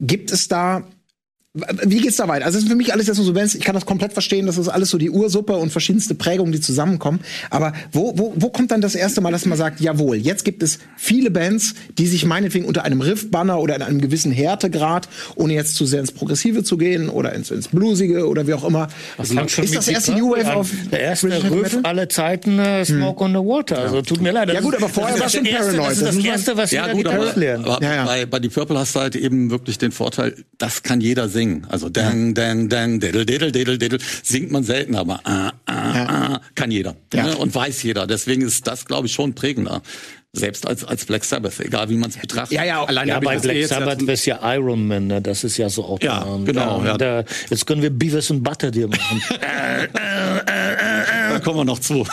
gibt es da wie geht's da weiter? Also es ist für mich alles jetzt nur so Bands, ich kann das komplett verstehen, das ist alles so die Ursuppe und verschiedenste Prägungen, die zusammenkommen. Aber wo, wo, wo kommt dann das erste Mal, dass man sagt, jawohl, jetzt gibt es viele Bands, die sich meinetwegen unter einem Riff-Banner oder in einem gewissen Härtegrad, ohne jetzt zu sehr ins Progressive zu gehen oder ins, ins Bluesige oder wie auch immer. Das ist das erste New Wave auf Der erste Riff aller Zeiten, uh, Smoke hm. on the Water. Also tut mir leid. Ja gut, aber vorher war es schon Paranoid. Das ist das Erste, was ja, gut, aber. Aber ja, ja. Bei, bei die Purple hast du halt eben wirklich den Vorteil, das kann jeder singen singen. Also dang, dang, dang, diddle, diddle, diddle, diddle, singt man selten, aber ah, ah, ja. ah, kann jeder. Ja. Ne? Und weiß jeder. Deswegen ist das, glaube ich, schon prägender. Selbst als, als Black Sabbath, egal wie man es betrachtet. Ja, ja, allein ja, bei Black Sabbath wäre ja Iron Man, ne? das ist ja so auch. Ja, genau. Ja. Da, jetzt können wir Beavis und Butter dir machen. da kommen wir noch zu.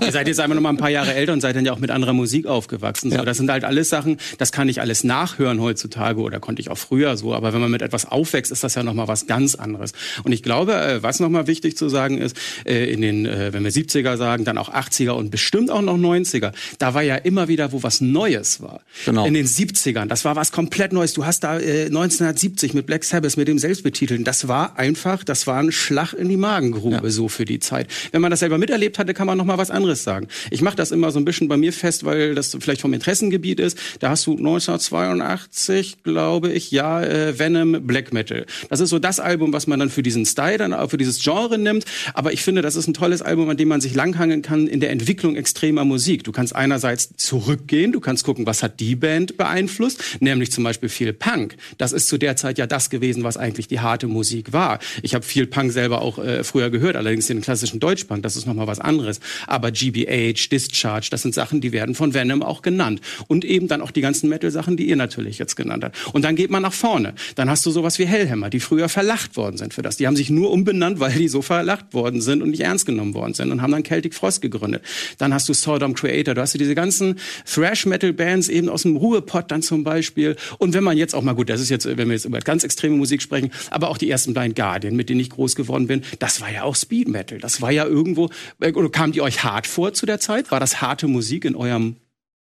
Ihr seid jetzt einfach noch mal ein paar Jahre älter und seid dann ja auch mit anderer Musik aufgewachsen. So, ja. Das sind halt alles Sachen, das kann ich alles nachhören heutzutage oder konnte ich auch früher so. Aber wenn man mit etwas aufwächst, ist das ja noch mal was ganz anderes. Und ich glaube, äh, was noch mal wichtig zu sagen ist, äh, in den, äh, wenn wir 70er sagen, dann auch 80er und bestimmt auch noch 90er, da war ja immer wieder wo was Neues war. Genau. In den 70ern. Das war was komplett Neues. Du hast da äh, 1970 mit Black Sabbath, mit dem Selbstbetiteln. Das war einfach, das war ein Schlag in die Magengrube ja. so für die Zeit. Wenn man das selber mit miterlebt hatte, kann man noch mal was anderes sagen. Ich mache das immer so ein bisschen bei mir fest, weil das vielleicht vom Interessengebiet ist. Da hast du 1982, glaube ich, ja, äh, Venom Black Metal. Das ist so das Album, was man dann für diesen Style, dann für dieses Genre nimmt. Aber ich finde, das ist ein tolles Album, an dem man sich langhangeln kann in der Entwicklung extremer Musik. Du kannst einerseits zurückgehen, du kannst gucken, was hat die Band beeinflusst, nämlich zum Beispiel viel Punk. Das ist zu der Zeit ja das gewesen, was eigentlich die harte Musik war. Ich habe viel Punk selber auch äh, früher gehört, allerdings den klassischen Deutschpunk, das ist nochmal was anderes. Aber GBH, Discharge, das sind Sachen, die werden von Venom auch genannt. Und eben dann auch die ganzen Metal-Sachen, die ihr natürlich jetzt genannt habt. Und dann geht man nach vorne. Dann hast du sowas wie Hellhammer, die früher verlacht worden sind für das. Die haben sich nur umbenannt, weil die so verlacht worden sind und nicht ernst genommen worden sind und haben dann Celtic Frost gegründet. Dann hast du Sodom Creator, du hast diese ganzen Thrash-Metal-Bands eben aus dem Ruhrpott dann zum Beispiel. Und wenn man jetzt auch mal, gut, das ist jetzt, wenn wir jetzt über ganz extreme Musik sprechen, aber auch die ersten Blind Guardian, mit denen ich groß geworden bin, das war ja auch Speed Metal. Das war ja irgendwo, oder kam die euch hart vor zu der Zeit? War das harte Musik in eurem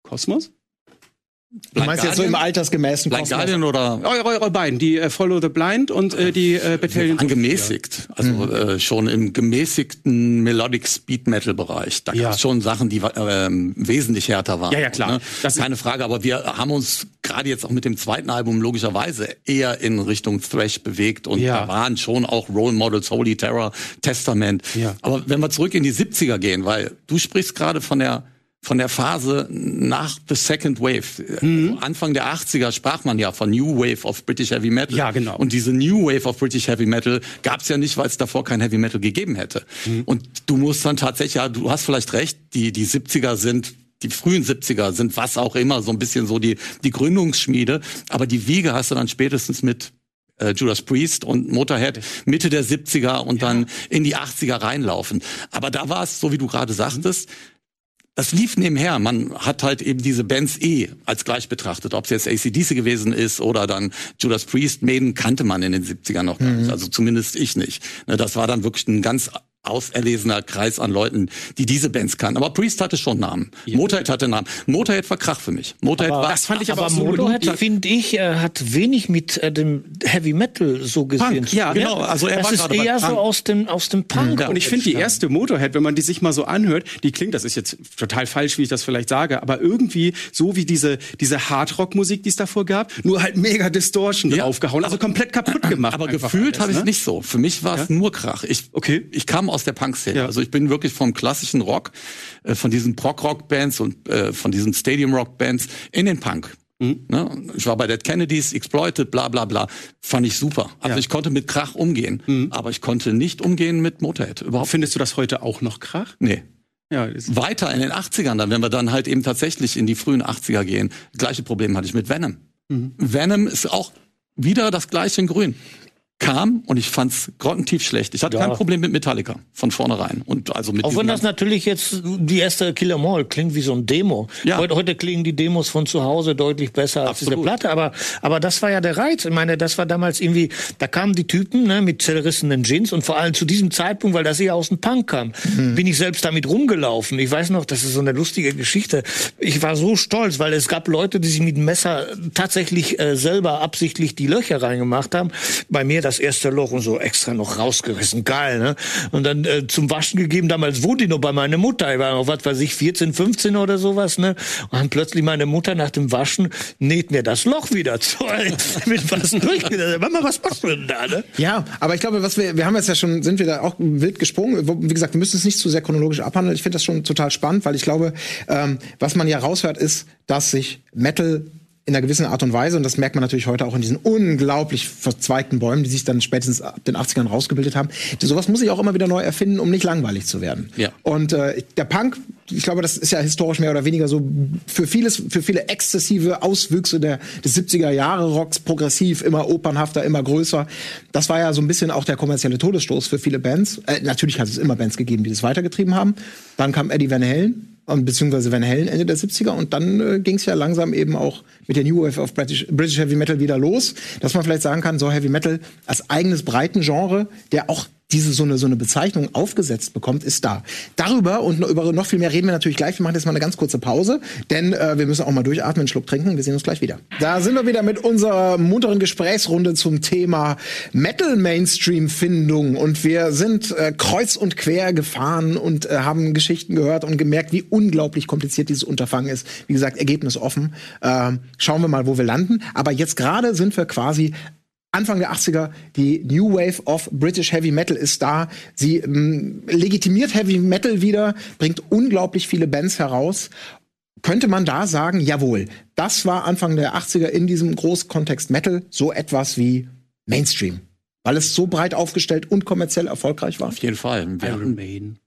Kosmos? Du meinst jetzt so im altersgemäßen Blind Kosmos? Guardian oder Eure, eure beiden, die äh, Follow the Blind und äh, die äh, Battalion. angemäßigt. Also Mhm. äh, schon im gemäßigten Melodic Speed Metal Bereich. Da Ja. gab es schon Sachen, die ähm, wesentlich härter waren. Ja, ja, klar. Ne? Das ist- Keine Frage, aber wir haben uns gerade jetzt auch mit dem zweiten Album logischerweise eher in Richtung Thrash bewegt und Ja. da waren schon auch Role Models, Holy Terror, Testament. Ja. Aber wenn wir zurück in die 70er gehen, weil du sprichst gerade von der von der Phase nach The Second Wave. Mhm. Also Anfang der 80er sprach man ja von New Wave of British Heavy Metal. Ja, genau. Und diese New Wave of British Heavy Metal gab es ja nicht, weil es davor kein Heavy Metal gegeben hätte. Mhm. Und du musst dann tatsächlich, ja, du hast vielleicht recht, die, die 70er sind die frühen 70er sind was auch immer, so ein bisschen so die, die Gründungsschmiede. Aber die Wiege hast du dann spätestens mit äh, Judas Priest und Motorhead Mitte der 70er und dann in die 80er reinlaufen. Aber da war es, so wie du gerade sagtest, das lief nebenher. Man hat halt eben diese Bands eh als gleich betrachtet. Ob es jetzt ACDC gewesen ist oder dann Judas Priest, Maiden kannte man in den 70ern noch gar nicht. Also zumindest ich nicht. Ne, Das war dann wirklich ein ganz auserlesener Kreis an Leuten, die diese Bands kannten. Aber Priest hatte schon Namen. Motorhead hatte Namen. Motorhead war Krach für mich. Motorhead war das fand ich aber, Aber so Motorhead, finde ich, äh, hat wenig mit äh, dem Heavy Metal so gesehen. Punk, ja, genau. Also er das war ist eher so Punk. aus dem, aus dem Punk. Und ich finde die erste Motorhead, wenn man die sich mal so anhört, die klingt, das ist jetzt total falsch, wie ich das vielleicht sage, aber irgendwie so wie diese, diese Hardrock-Musik, die es davor gab, nur halt mega Distortion Ja. draufgehauen, also komplett kaputt gemacht. Aber gefühlt habe ich es ne? nicht so. Für mich war es nur Krach. Ich, Okay. ich kam aus der Punk-Szene. Ja. Also ich bin wirklich vom klassischen Rock, äh, von diesen Prog-Rock-Bands und äh, von diesen Stadium-Rock-Bands in den Punk. Mhm. Ne? Ich war bei Dead Kennedys, Exploited, bla bla bla. Fand ich super. Also Ja. Mhm. ich konnte mit Krach umgehen. Aber ich konnte nicht umgehen mit Motorhead. Überhaupt Findest du das heute auch noch Krach? Nee. Ja, Weiter in den 80ern, dann, wenn wir dann halt eben tatsächlich in die frühen 80er gehen, gleiche Problem hatte ich mit Venom. Mhm. Venom ist auch wieder das gleiche in Grün. Kam und ich fand's grottentief schlecht. Ich hatte Ja. kein Problem mit Metallica von vornherein und also mit Auch wenn das natürlich jetzt die erste Killer Mall klingt wie so ein Demo. Ja. Heute, heute klingen die Demos von zu Hause deutlich besser als diese Absolut. Platte. Aber, aber das war ja der Reiz. Ich meine, das war damals irgendwie, da kamen die Typen ne, mit zerrissenen Jeans und vor allem zu diesem Zeitpunkt, weil das eher aus dem Punk kam, bin ich selbst damit rumgelaufen. Ich weiß noch, das ist so eine lustige Geschichte. Ich war so stolz, weil es gab Leute, die sich mit dem Messer tatsächlich äh, selber absichtlich die Löcher reingemacht haben. Bei mir das erste Loch und so extra noch rausgerissen. Geil, ne? Und dann äh, zum Waschen gegeben. Damals wohnte ich noch bei meiner Mutter. Ich war noch, was weiß ich, 14, 15 oder sowas, ne? Und dann plötzlich meine Mutter nach dem Waschen näht mir das Loch wieder zu. Bin fast durchgegangen. Mama, was machst du denn da, ne? Ja, aber ich glaube, was wir, wir haben jetzt ja schon, sind wir da auch wild gesprungen. Wie gesagt, wir müssen es nicht zu sehr chronologisch abhandeln. Ich finde das schon total spannend, weil ich glaube, ähm, was man ja raushört, ist, dass sich Metal in einer gewissen Art und Weise, und das merkt man natürlich heute auch in diesen unglaublich verzweigten Bäumen, die sich dann spätestens ab den 80ern rausgebildet haben. Sowas muss ich auch immer wieder neu erfinden, um nicht langweilig zu werden. Ja. Und äh, der Punk, ich glaube, das ist ja historisch mehr oder weniger so für vieles, für viele exzessive Auswüchse der, des 70er Jahre Rocks, progressiv, immer opernhafter, immer größer. Das war ja so ein bisschen auch der kommerzielle Todesstoß für viele Bands. Äh, natürlich hat es immer Bands gegeben, die das weitergetrieben haben. Dann kam Eddie Van Halen, beziehungsweise Van Halen Ende der 70er und dann äh, ging es ja langsam eben auch mit der New Wave of British, British Heavy Metal wieder los, dass man vielleicht sagen kann, so Heavy Metal als eigenes Breitengenre, der auch diese so eine, so eine Bezeichnung aufgesetzt bekommt, ist da. Darüber und über noch viel mehr reden wir natürlich gleich. Wir machen jetzt mal eine ganz kurze Pause, denn äh, wir müssen auch mal durchatmen, einen Schluck trinken. Wir sehen uns gleich wieder. Da sind wir wieder mit unserer munteren Gesprächsrunde zum Thema Metal-Mainstream-Findung. Und wir sind äh, kreuz und quer gefahren und äh, haben Geschichten gehört und gemerkt, wie unglaublich kompliziert dieses Unterfangen ist. Wie gesagt, Ergebnis offen. Äh, schauen wir mal, wo wir landen. Aber jetzt gerade sind wir quasi Anfang der 80er, die New Wave of British Heavy Metal ist da. Sie ähm, legitimiert Heavy Metal wieder, bringt unglaublich viele Bands heraus. Könnte man da sagen, jawohl, das war Anfang der 80er in diesem Großkontext Metal so etwas wie Mainstream. Weil es so breit aufgestellt und kommerziell erfolgreich war. Auf jeden Fall. Wir Iron Maiden.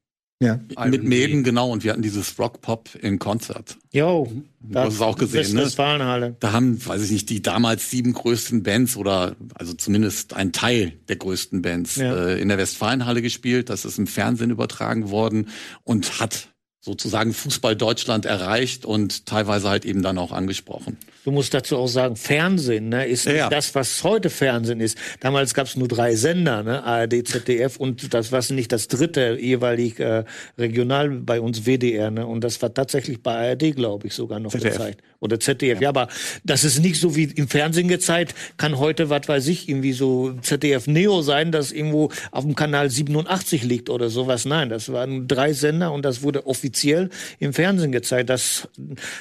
Ja. mit Mäden, genau, und wir hatten dieses Rock-Pop in Konzert. Jo, Du hast es auch gesehen, ne? Westfalenhalle. Da haben, weiß ich nicht, die damals sieben größten Bands oder also zumindest ein Teil der größten Bands Ja. äh, in der Westfalenhalle gespielt. Das ist im Fernsehen übertragen worden und hat sozusagen Fußball Deutschland erreicht und teilweise halt eben dann auch angesprochen. Du musst dazu auch sagen, Fernsehen ne, ist Ja, nicht ja. das, was heute Fernsehen ist. Damals gab es nur drei Sender, ne, ARD, ZDF und das war nicht das dritte, jeweilig äh, regional bei uns WDR. Ne, und das war tatsächlich bei ARD, glaube ich, sogar noch ZDF. gezeigt. Oder ZDF. Ja. aber das ist nicht so wie im Fernsehen gezeigt. Kann heute, was weiß ich, irgendwie so ZDF Neo sein, das irgendwo auf dem Kanal 87 liegt oder sowas. Nein, das waren drei Sender und das wurde offiziell im Fernsehen gezeigt. Das,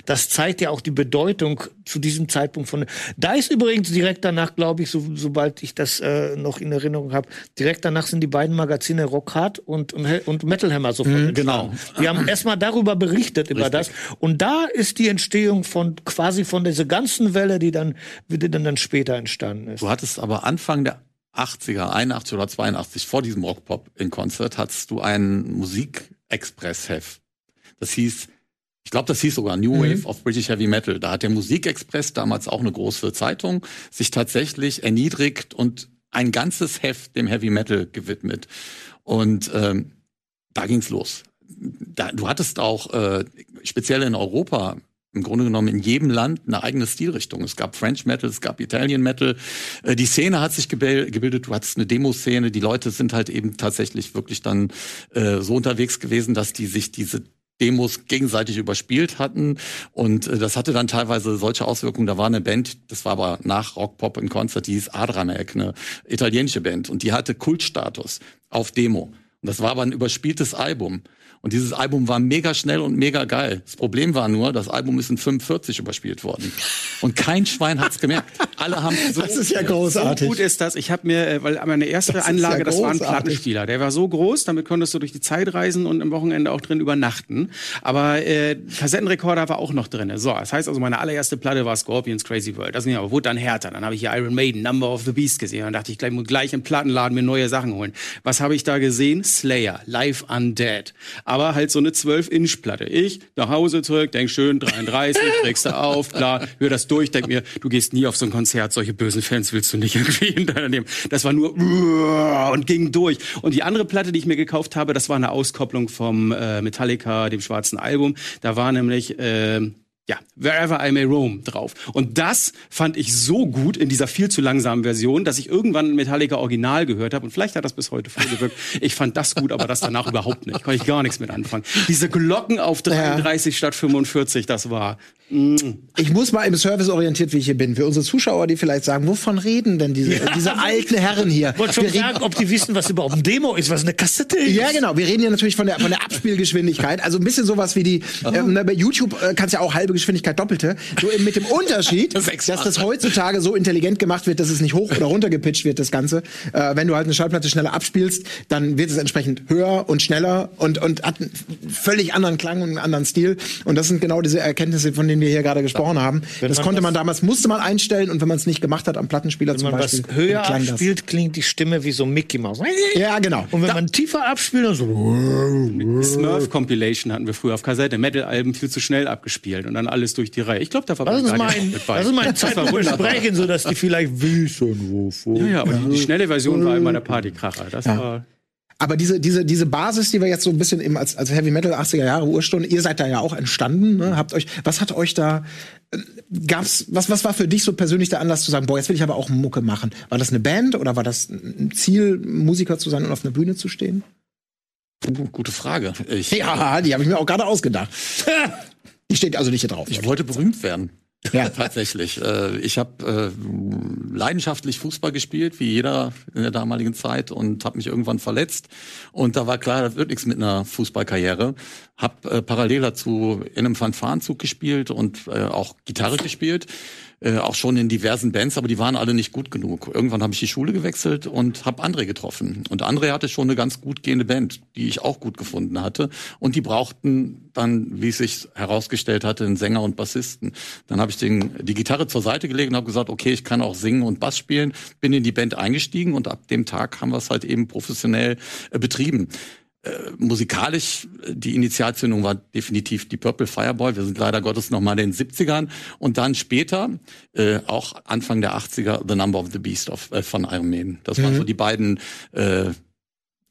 das zeigt ja auch die Bedeutung zu diesem Zeitpunkt von. Da ist übrigens direkt danach, glaube ich, so, sobald ich das äh, noch in Erinnerung habe, direkt danach sind die beiden Magazine Rockhard und, und, und Metal Hammer sofort. genau. Wir haben erstmal darüber berichtet, über das. Und da ist die Entstehung von quasi von dieser ganzen Welle, die dann, die dann, dann später entstanden ist. Du hattest aber Anfang der 80er, 81 oder 82, vor diesem Rockpop in Konzert, hattest du ein Musikexpress-Heft. Das hieß, ich glaube, das hieß sogar New Wave of British Heavy Metal. Da hat der Musikexpress, damals auch eine große Zeitung, sich tatsächlich erniedrigt und ein ganzes Heft dem Heavy Metal gewidmet. Und ähm, da ging's los. Da, du hattest auch äh, speziell in Europa im Grunde genommen in jedem Land eine eigene Stilrichtung. Es gab French Metal, es gab Italian Metal. Äh, Die Szene hat sich gebildet. Du hattest eine Demoszene. Die Leute sind halt eben tatsächlich wirklich dann äh, so unterwegs gewesen, dass die sich diese Demos gegenseitig überspielt hatten und äh, das hatte dann teilweise solche Auswirkungen. Da war eine Band, das war aber nach Rock Pop in Konzert, die hieß Adramelk, eine italienische Band und die hatte Kultstatus auf Demo. Und das war aber ein überspieltes Album. Und dieses Album war mega schnell und mega geil. Das Problem war nur, das Album ist in 45 überspielt worden. Und kein Schwein hat's gemerkt. Alle haben so Das ist ja großartig. So gut ist das. Ich habe mir, äh, weil meine erste Das Anlage, ja das war ein. Plattenspieler. Der war so groß, damit konntest du durch die Zeit reisen und am Wochenende auch drin übernachten. Aber äh, Kassettenrekorder war auch noch drin. So, das heißt also, meine allererste Platte war Scorpions Crazy World. Das ging aber wurde dann härter. Dann habe ich hier Iron Maiden, Number of the Beast gesehen. Dann dachte ich, gleich muss gleich im Plattenladen mir neue Sachen holen. Was habe ich da gesehen? Slayer, Live Undead. Aber halt so eine 12-Inch-Platte. Ich nach Hause zurück, denk schön, 33, regst du auf, klar, hör das durch, denk mir, du gehst nie auf so ein Konzert, solche bösen Fans willst du nicht irgendwie hinternehmen. Das war nur und ging durch. Und die andere Platte, die ich mir gekauft habe, das war eine Auskopplung vom äh, Metallica, dem schwarzen Album. Da war nämlich ähm, ja, Wherever I May Roam drauf. Und das fand ich so gut in dieser viel zu langsamen Version, dass ich irgendwann ein Metallica Original gehört habe. Und vielleicht hat das bis heute vorgewirkt. Ich fand das gut, aber das danach überhaupt nicht. Konnte ich gar nichts mit anfangen. Diese Glocken auf 33 statt 45, das war. Ich muss mal im Service orientiert, wie ich hier bin, für unsere Zuschauer, die vielleicht sagen, wovon reden denn diese, diese alten Herren hier? Ich wollte schon sagen, ob die wissen, was überhaupt ein Demo ist, was eine Kassette ist. Ja, genau. Wir reden hier natürlich von der, von der Abspielgeschwindigkeit. Also ein bisschen sowas wie die, ähm, na, bei YouTube äh, kannst ja auch halbe Geschwindigkeit doppelte. So eben mit dem Unterschied, dass das heutzutage so intelligent gemacht wird, dass es nicht hoch oder runter gepitcht wird, das Ganze. Äh, wenn du halt eine Schallplatte schneller abspielst, dann wird es entsprechend höher und schneller und, und hat einen völlig anderen Klang und einen anderen Stil. Und das sind genau diese Erkenntnisse, von denen wir hier gerade gesprochen haben. Das man konnte man damals, musste man einstellen und wenn man es nicht gemacht hat am Plattenspieler Wenn zum man was Beispiel, höher dann klang das. abspielt, klingt die Stimme wie so Mickey Mouse. Ja, genau. Und wenn Da- man tiefer abspielt, dann so. Smurf Compilation hatten wir früher auf Kassette. Metal-Alben viel zu schnell abgespielt und dann alles durch die Reihe. Ich glaube, da war Lass uns gar mal nicht ein, mit bei. lass uns mal ein Zeitpunkt besprechen, sodass die vielleicht wissen, wovon. Ja, ja, aber die, die schnelle Version war immer der Partykracher. Das war Aber diese, diese, diese Basis, die wir jetzt so ein bisschen eben als, als Heavy Metal 80er Jahre Urstunde, ihr seid da ja auch entstanden, ne? Habt euch, was hat euch da, äh, gab's, was, was war für dich so persönlich der Anlass zu sagen, boah, jetzt will ich aber auch Mucke machen? War das eine Band oder war das ein Ziel, Musiker zu sein und auf einer Bühne zu stehen? Gute Frage. Ich, Ja, die habe ich mir auch gerade ausgedacht. die steht also nicht hier drauf. ich wollte berühmt werden. Ja. Tatsächlich. Äh, Ich habe äh, leidenschaftlich Fußball gespielt, wie jeder in der damaligen Zeit, und habe mich irgendwann verletzt. Und da war klar, das wird nichts mit einer Fußballkarriere. Hab äh, parallel dazu in einem Fanfarenzug gespielt und auch Gitarre gespielt. Äh, auch schon in diversen Bands, aber die waren alle nicht gut genug. Irgendwann habe ich die Schule gewechselt und habe André getroffen. Und André hatte schon eine ganz gut gehende Band, die ich auch gut gefunden hatte. Und die brauchten dann, wie es sich herausgestellt hatte, einen Sänger und Bassisten. Dann habe ich den, die Gitarre zur Seite gelegt und habe gesagt, okay, ich kann auch singen und Bass spielen. Bin in die Band eingestiegen und ab dem Tag haben wir es halt eben professionell äh, betrieben äh, musikalisch, äh, die Initialzündung war definitiv die Purple Fireboy. Wir sind leider Gottes noch mal in den 70ern. Und dann später, äh, auch Anfang der 80er, The Number of the Beast of, äh, von Iron Maiden. Das waren so die beiden äh,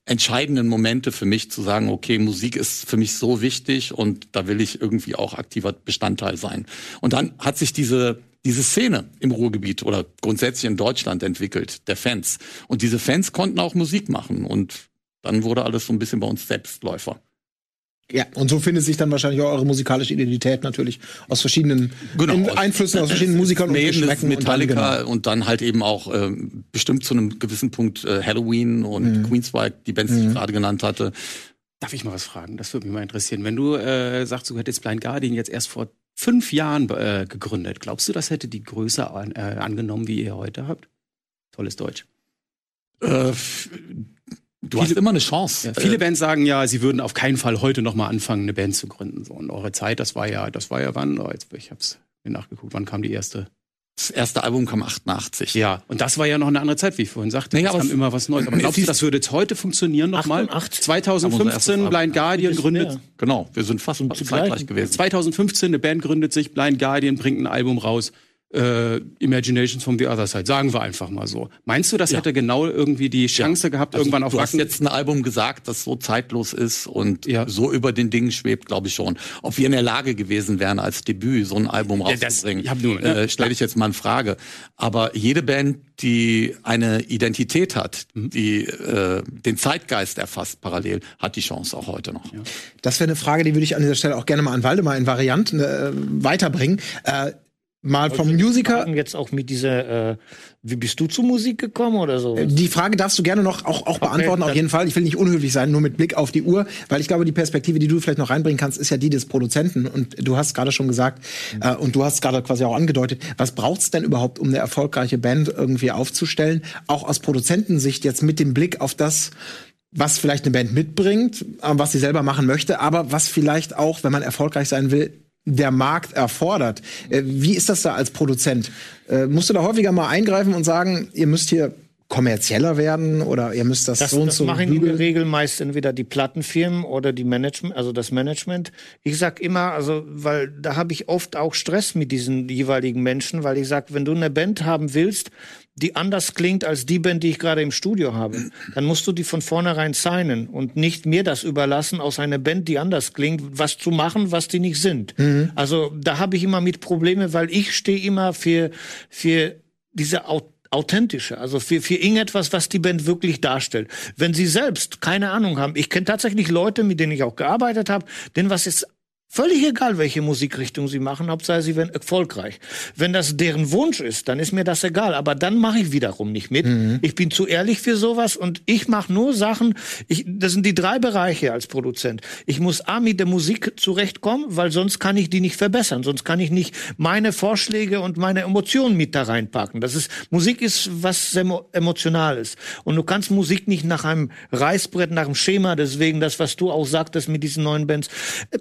entscheidenden Momente für mich zu sagen, okay, Musik ist für mich so wichtig und da will ich irgendwie auch aktiver Bestandteil sein. Und dann hat sich diese diese Szene im Ruhrgebiet oder grundsätzlich in Deutschland entwickelt, der Fans. Und diese Fans konnten auch Musik machen und dann wurde alles so ein bisschen bei uns Selbstläufer. Ja, und so findet sich dann wahrscheinlich auch eure musikalische Identität natürlich aus verschiedenen Genau. In- Einflüssen aus verschiedenen Musikern und Geschmäcken. und dann, Metallica genau. und dann halt eben auch ähm, bestimmt zu einem gewissen Punkt äh, Halloween und Mhm. Queensryche, die Bands, die ich gerade genannt hatte. Darf ich mal was fragen? Das würde mich mal interessieren. Wenn du äh, sagst, du hättest Blind Guardian jetzt erst vor fünf Jahren äh, gegründet, glaubst du, das hätte die Größe an, äh, angenommen, wie ihr heute habt? Tolles Deutsch. Du hast immer eine Chance. Ja, viele äh, Bands sagen ja, sie würden auf keinen Fall heute noch mal anfangen, eine Band zu gründen. So, und eure Zeit, das war ja, das war ja wann? Oh, jetzt, ich hab's mir nachgeguckt. Wann kam die erste? das erste Album kam 88. Ja, und das war ja noch eine andere Zeit, wie ich vorhin sagte. Nee, es aber kam es- immer was Neues. Aber glaubst du, das würde jetzt heute funktionieren nochmal? 88. 2015 Aber Blind Guardian gründet. mehr. Genau, wir sind fast Und zugleich- zeitgleich gewesen. 2015 eine Band gründet sich, Blind Guardian bringt ein Album raus. Äh, Imaginations from the Other Side, sagen wir einfach mal so. Meinst du, das Ja. hätte genau irgendwie die Chance gehabt, Also, irgendwann auf du hast jetzt ein Album gesagt, das so zeitlos ist und Ja. so über den Dingen schwebt, glaube ich schon. Ob wir in der Lage gewesen wären, als Debüt so ein Album Ja, rauszubringen, ich hab nur- ne? äh, stelle ich jetzt mal in Frage. Aber jede Band, die eine Identität hat, Mhm. die äh, den Zeitgeist erfasst parallel, hat die Chance auch heute noch. Das wäre eine Frage, die würde ich an dieser Stelle auch gerne mal an Waldemar in Varianten äh, weiterbringen. Äh, mal vom Musiker. Fragen jetzt auch mit dieser, äh, wie bist du zu Musik gekommen oder so? Die Frage darfst du gerne noch auch, auch beantworten, auf jeden Fall. Ich will nicht unhöflich sein, nur mit Blick auf die Uhr, weil ich glaube, die Perspektive, die du vielleicht noch reinbringen kannst, ist ja die des Produzenten. Und du hast gerade schon gesagt, äh, und du hast gerade quasi auch angedeutet, was braucht's denn überhaupt, um eine erfolgreiche Band irgendwie aufzustellen? Auch aus Produzentensicht jetzt mit dem Blick auf das, was vielleicht eine Band mitbringt, äh, was sie selber machen möchte, aber was vielleicht auch, wenn man erfolgreich sein will, der Markt erfordert. Äh, Wie ist das da als Produzent? Äh, Musst du da häufiger mal eingreifen und sagen, ihr müsst hier kommerzieller werden oder ihr müsst das, Das, so und das so machen in bügeln? der Regel meist entweder die Plattenfirmen oder die Management, also das Management. Ich sag immer, also, weil da habe ich oft auch Stress mit diesen jeweiligen Menschen, weil ich sag, wenn du eine Band haben willst, die anders klingt als die Band, die ich gerade im Studio habe, dann musst du die von vornherein signen und nicht mir das überlassen, aus einer Band, die anders klingt, was zu machen, was die nicht sind. Also da habe ich immer mit Probleme, weil ich stehe immer für, für diese Au- authentische, also für, für irgendetwas, was die Band wirklich darstellt. Wenn sie selbst keine Ahnung haben, ich kenne tatsächlich Leute, mit denen ich auch gearbeitet habe, denen was ist völlig egal, welche Musikrichtung sie machen, Hauptsache sie werden erfolgreich. Wenn das deren Wunsch ist, dann ist mir das egal, aber dann mache ich wiederum nicht mit. Ich bin zu ehrlich für sowas und ich mache nur Sachen, ich, das sind die drei Bereiche als Produzent. Ich muss A, mit der Musik zurechtkommen, weil sonst kann ich die nicht verbessern, sonst kann ich nicht meine Vorschläge und meine Emotionen mit da reinpacken. Das ist, Musik ist was sehr emo- Emotionales. Und du kannst Musik nicht nach einem Reißbrett, nach einem Schema, deswegen das, was du auch sagtest mit diesen neuen Bands.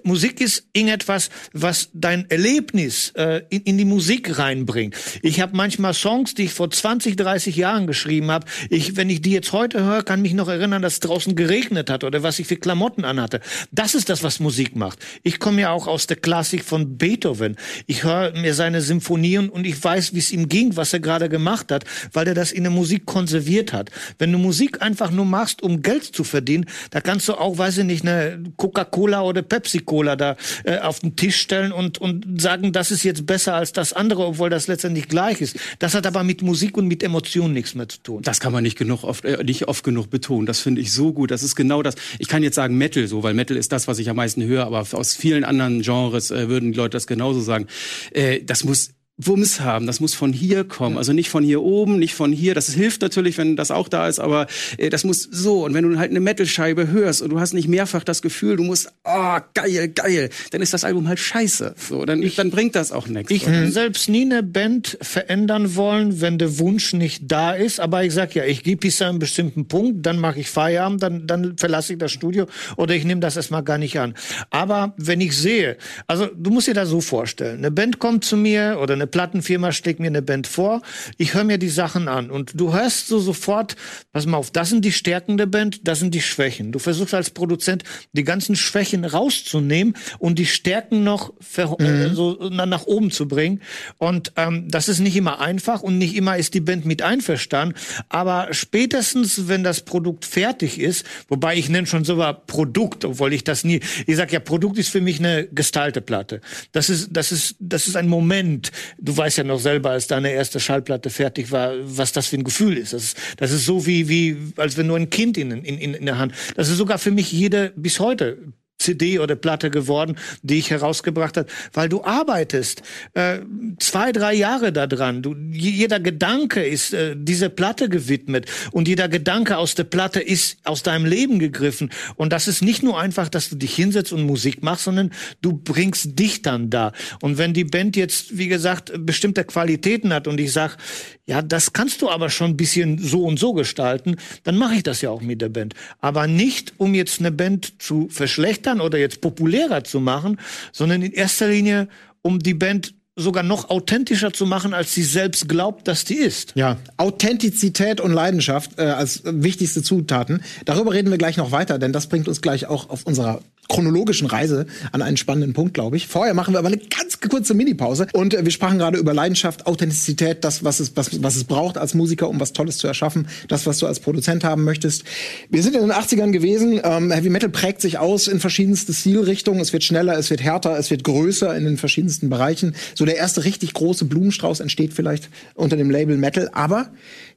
Musik ist irgendetwas, was dein Erlebnis äh, in, in die Musik reinbringt. Ich habe manchmal Songs, die ich vor 20, 30 Jahren geschrieben habe. Ich, wenn ich die jetzt heute höre, kann mich noch erinnern, dass draußen geregnet hat oder was ich für Klamotten anhatte. Das ist das, was Musik macht. Ich komme ja auch aus der Klassik von Beethoven. Ich höre mir seine Symphonien und ich weiß, wie es ihm ging, was er gerade gemacht hat, weil er das in der Musik konserviert hat. Wenn du Musik einfach nur machst, um Geld zu verdienen, da kannst du auch, weiß ich nicht, eine Coca-Cola oder Pepsi-Cola da äh, auf den Tisch stellen und, und sagen, das ist jetzt besser als das andere, obwohl das letztendlich gleich ist. Das hat aber mit Musik und mit Emotionen nichts mehr zu tun. Das kann man nicht genug oft, äh, nicht oft genug betonen. Das finde ich so gut. Das ist genau das. Ich kann jetzt sagen Metal so, weil Metal ist das, was ich am meisten höre, aber aus vielen anderen Genres äh, würden die Leute das genauso sagen. Äh, das muss Wumms haben. Das muss von hier kommen. Also nicht von hier oben, nicht von hier. Das hilft natürlich, wenn das auch da ist, aber äh, das muss so. Und wenn du halt eine Metal-Scheibe hörst und du hast nicht mehrfach das Gefühl, du musst, ah, oh, geil, geil, dann ist das Album halt scheiße. So, dann, ich, dann bringt das auch nichts. Ich würde selbst nie eine Band verändern wollen, wenn der Wunsch nicht da ist. Aber ich sag ja, ich gebe bis zu einem bestimmten Punkt, dann mache ich Feierabend, dann, dann verlasse ich das Studio oder ich nehme das erstmal gar nicht an. Aber wenn ich sehe, also du musst dir das so vorstellen, eine Band kommt zu mir oder eine Plattenfirma schlägt mir eine Band vor, ich höre mir die Sachen an und du hörst so sofort, pass mal auf, das sind die Stärken der Band, das sind die Schwächen. Du versuchst als Produzent die ganzen Schwächen rauszunehmen und die Stärken noch mhm. äh, so nach oben zu bringen. Und ähm, das ist nicht immer einfach und nicht immer ist die Band mit einverstanden. Aber spätestens, wenn das Produkt fertig ist, wobei ich nenne schon sogar Produkt, obwohl ich das nie, ich sag ja, Produkt ist für mich eine gestaltete Platte. Das ist, das ist, das ist ein Moment du weißt ja noch selber, als deine erste Schallplatte fertig war, was das für ein Gefühl ist. Das ist, das ist so wie, wie, als wenn nur ein Kind in, in, in der Hand. Das ist sogar für mich jede bis heute CD oder Platte geworden, die ich herausgebracht habe, weil du arbeitest äh, zwei, drei Jahre daran. Du, jeder Gedanke ist äh, diese Platte gewidmet und jeder Gedanke aus der Platte ist aus deinem Leben gegriffen. Und das ist nicht nur einfach, dass du dich hinsetzt und Musik machst, sondern du bringst dich dann da. Und wenn die Band jetzt, wie gesagt, bestimmte Qualitäten hat und ich sag, ja, das kannst du aber schon ein bisschen so und so gestalten, dann mache ich das ja auch mit der Band. Aber nicht, um jetzt eine Band zu verschlechtern, oder jetzt populärer zu machen, sondern in erster Linie, um die Band sogar noch authentischer zu machen, als sie selbst glaubt, dass die ist. Ja, Authentizität und Leidenschaft äh, als wichtigste Zutaten. Darüber reden wir gleich noch weiter, denn das bringt uns gleich auch auf unserer chronologischen Reise an einen spannenden Punkt, glaube ich. Vorher machen wir aber eine ganz kurze Mini-Pause und äh, wir sprachen gerade über Leidenschaft, Authentizität, das, was es, was, was es braucht als Musiker, um was Tolles zu erschaffen, das, was du als Produzent haben möchtest. Wir sind in den 80ern gewesen. Ähm, Heavy Metal prägt sich aus in verschiedenste Stilrichtungen. Es wird schneller, es wird härter, es wird größer in den verschiedensten Bereichen. So der erste richtig große Blumenstrauß entsteht vielleicht unter dem Label Metal, aber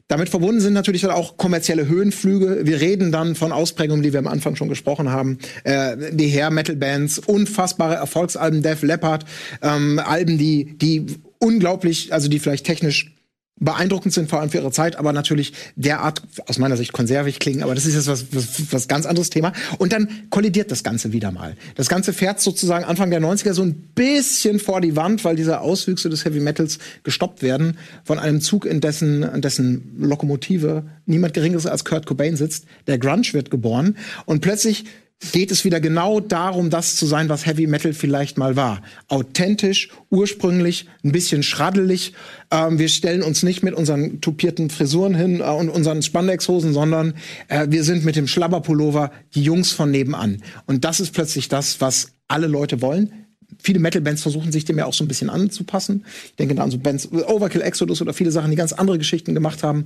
damit verbunden sind natürlich dann auch kommerzielle Höhenflüge. Wir reden dann von Ausprägungen, die wir am Anfang schon gesprochen haben. Äh, die Hair Metal Bands, unfassbare Erfolgsalben, Def Leppard, ähm, Alben, die, die unglaublich, also die vielleicht technisch beeindruckend sind, vor allem für ihre Zeit, aber natürlich derart aus meiner Sicht konservig klingen. Aber das ist jetzt was, was, was ganz anderes Thema. Und dann kollidiert das Ganze wieder mal. Das Ganze fährt sozusagen Anfang der 90er so ein bisschen vor die Wand, weil diese Auswüchse des Heavy Metals gestoppt werden von einem Zug, in dessen, in dessen Lokomotive niemand Geringeres als Kurt Cobain sitzt. Der Grunge wird geboren und plötzlich geht es wieder genau darum, das zu sein, was Heavy Metal vielleicht mal war. Authentisch, ursprünglich, ein bisschen schraddelig. Ähm, wir stellen uns nicht mit unseren tupierten Frisuren hin äh, und unseren Spandexhosen, sondern äh, wir sind mit dem Schlabberpullover die Jungs von nebenan. Und das ist plötzlich das, was alle Leute wollen. Viele Metal-Bands versuchen sich dem ja auch so ein bisschen anzupassen. Ich denke da an so Bands, Overkill, Exodus oder viele Sachen, die ganz andere Geschichten gemacht haben.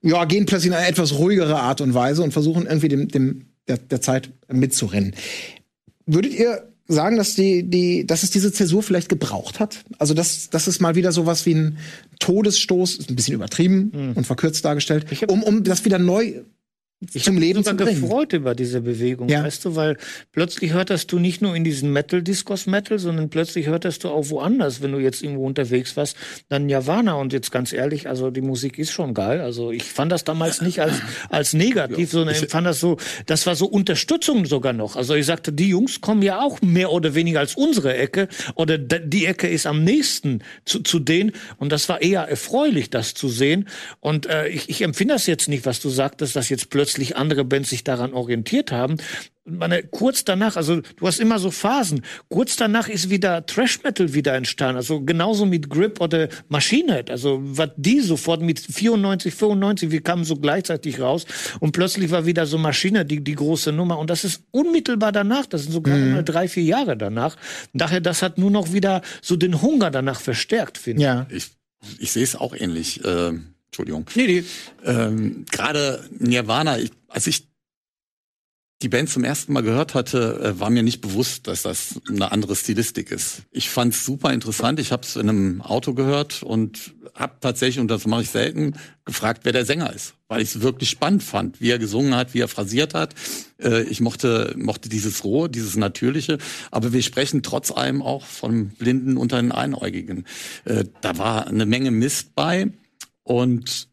Ja, gehen plötzlich in eine etwas ruhigere Art und Weise und versuchen irgendwie dem, dem der, der Zeit mitzurennen. Würdet ihr sagen, dass die, die, dass es diese Zäsur vielleicht gebraucht hat? Also, dass, dass es mal wieder sowas wie ein Todesstoß, ist ein bisschen übertrieben mhm. und verkürzt dargestellt, um, um das wieder neu ich zum Leben sogar zu gefreut über diese Bewegung, ja. weißt du, weil plötzlich hörtest du nicht nur in diesen Metal Discos Metal, sondern plötzlich hörtest du auch woanders, wenn du jetzt irgendwo unterwegs warst, dann Nirvana. Und jetzt ganz ehrlich, also die Musik ist schon geil, also ich fand das damals nicht als als negativ, sondern ich fand das so, das war so Unterstützung sogar noch. Also ich sagte, die Jungs kommen ja auch mehr oder weniger als unsere Ecke oder die Ecke ist am nächsten zu, zu denen. Und das war eher erfreulich, das zu sehen. Und äh, ich, ich empfinde das jetzt nicht, was du sagtest, dass jetzt plötzlich plötzlich andere Bands sich daran orientiert haben. Meine, kurz danach, also du hast immer so Phasen. Kurz danach ist wieder Thrash Metal wieder entstanden. Also genauso mit Grip oder Machine Head. Also was die sofort mit 94, 95, wir kamen so gleichzeitig raus und plötzlich war wieder so Maschine die, die große Nummer. Und das ist unmittelbar danach. Das sind sogar mhm. drei, vier Jahre danach. Daher, das hat nur noch wieder so den Hunger danach verstärkt, finde ja. ich. Ich sehe es auch ähnlich. Äh, Entschuldigung. Nee, nee. Ähm, Gerade Nirvana, ich, als ich die Band zum ersten Mal gehört hatte, äh, war mir nicht bewusst, dass das eine andere Stilistik ist. Ich fand es super interessant. Ich habe es in einem Auto gehört und habe tatsächlich, und das mache ich selten, gefragt, wer der Sänger ist, weil ich es wirklich spannend fand, wie er gesungen hat, wie er phrasiert hat. Äh, ich mochte, mochte dieses Rohe, dieses Natürliche, aber wir sprechen trotz allem auch von Blinden unter den Einäugigen. Äh, da war eine Menge Mist bei und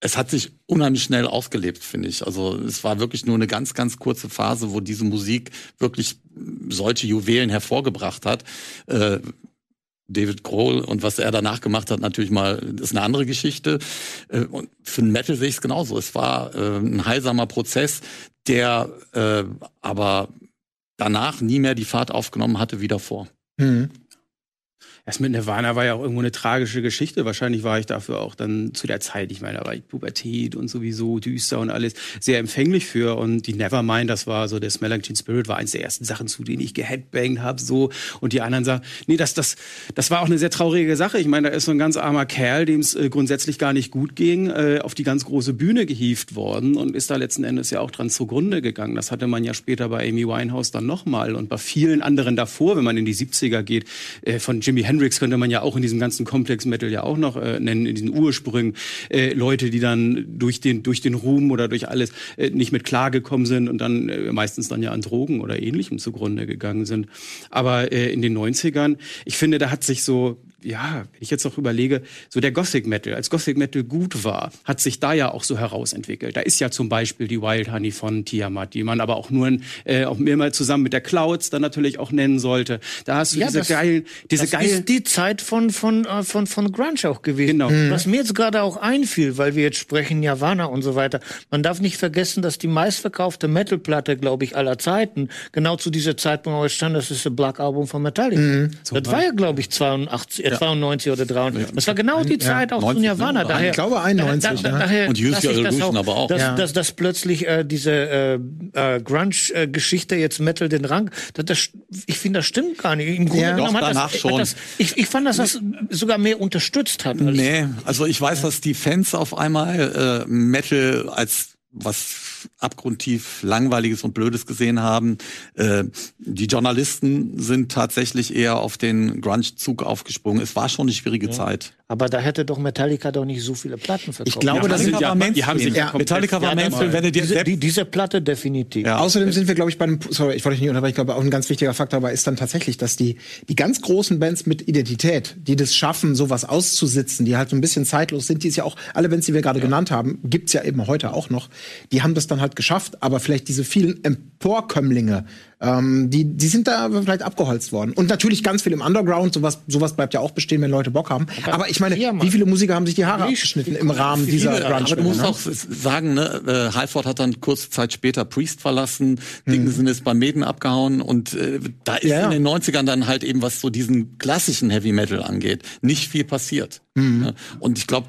es hat sich unheimlich schnell ausgelebt, finde ich. Also es war wirklich nur eine ganz, ganz kurze Phase, wo diese Musik wirklich solche Juwelen hervorgebracht hat. Äh, David Grohl und was er danach gemacht hat, natürlich mal, ist eine andere Geschichte. Äh, und für den Metal sehe ich es genauso. Es war äh, ein heilsamer Prozess, der äh, aber danach nie mehr die Fahrt aufgenommen hatte wie davor. Mhm. Das mit Nirvana war ja auch irgendwo eine tragische Geschichte. Wahrscheinlich war ich dafür auch dann zu der Zeit, ich meine, da war ich Pubertät und sowieso düster und alles sehr empfänglich für. Und die Nevermind, das war so der Smell Like Teen Spirit, war eins der ersten Sachen, zu denen ich geheadbangt habe, so. Und die anderen sagen, nee, das, das, das war auch eine sehr traurige Sache. Ich meine, da ist so ein ganz armer Kerl, dem es äh, grundsätzlich gar nicht gut ging, äh, auf die ganz große Bühne gehievt worden und ist da letzten Endes ja auch dran zugrunde gegangen. Das hatte man ja später bei Amy Winehouse dann nochmal und bei vielen anderen davor, wenn man in die 70er geht, äh, von Jimi Hendrix Hendrix könnte man ja auch in diesem ganzen Komplex Metal ja auch noch äh, nennen, in diesen Ursprüngen. Äh, Leute, die dann durch den, durch den Ruhm oder durch alles äh, nicht mit klargekommen sind und dann äh, meistens dann ja an Drogen oder ähnlichem zugrunde gegangen sind. Aber äh, in den 90ern, ich finde, da hat sich so ja, wenn ich jetzt noch überlege, so der Gothic Metal, als Gothic Metal gut war, hat sich da ja auch so herausentwickelt. Da ist ja zum Beispiel die Wild Honey von Tiamat, die man aber auch nur äh, auch mehrmals zusammen mit der Clouds dann natürlich auch nennen sollte. Da hast du ja, diese das, geilen, diese das geilen. ist die Zeit von von äh, von von Grunge auch gewesen. Genau. Mhm. Was mir jetzt gerade auch einfiel, weil wir jetzt sprechen Nirvana und so weiter. Man darf nicht vergessen, dass die meistverkaufte Metalplatte, glaube ich, aller Zeiten genau zu dieser Zeitpunkt auch stand. Das ist das Black Album von Metallica. Mhm. Das war ja, glaube ich, 82 ja. 92 oder 93. Das war genau die Zeit auch zu Nirvana. Daher, ich glaube 91. Da, da, daher, und Use Your Illusion aber auch. Dass, ja. dass, dass plötzlich äh, diese äh, äh, Grunge-Geschichte jetzt Metal den Rang, das, das, ich finde, das stimmt gar nicht. Im Grunde ja. genommen hat das, schon. Das, ich, ich fand, dass das sogar mehr unterstützt hat. nee, also ich weiß, dass die Fans auf einmal äh, Metal als was abgrundtief langweiliges und blödes gesehen haben. Äh, die Journalisten sind tatsächlich eher auf den Grunge-Zug aufgesprungen. Es war schon eine schwierige ja. Zeit. Aber da hätte doch Metallica doch nicht so viele Platten verkauft. Ich glaube, ja, das sind ja, die haben sich ja, Metallica war Mainstream, wenn ihr diese, die, diese Platte definitiv. Ja. Außerdem sind wir, glaube ich, bei einem, sorry, ich wollte dich nicht unterbrechen, ich glaube, auch ein ganz wichtiger Faktor dabei ist dann tatsächlich, dass die, die ganz großen Bands mit Identität, die das schaffen, sowas auszusitzen, die halt so ein bisschen zeitlos sind, die es ja auch, alle Bands, die wir gerade genannt haben, gibt's ja eben heute auch noch, die haben das dann halt geschafft, aber vielleicht diese vielen Emporkömmlinge, ähm, die, die sind da vielleicht abgeholzt worden. Und natürlich ganz viel im Underground, sowas, sowas bleibt ja auch bestehen, wenn Leute Bock haben. Aber, aber ich meine, wie viele Musiker haben sich die Haare abgeschnitten im Rahmen viele, dieser Grunge? Aber du musst ne? auch sagen, ne, äh, Halford hat dann kurze Zeit später Priest verlassen, mhm. Dickinson ist bei Maiden abgehauen und äh, da ist ja, ja. in den 90ern dann halt eben, was so diesen klassischen Heavy Metal angeht, nicht viel passiert. Mhm. Und ich glaube,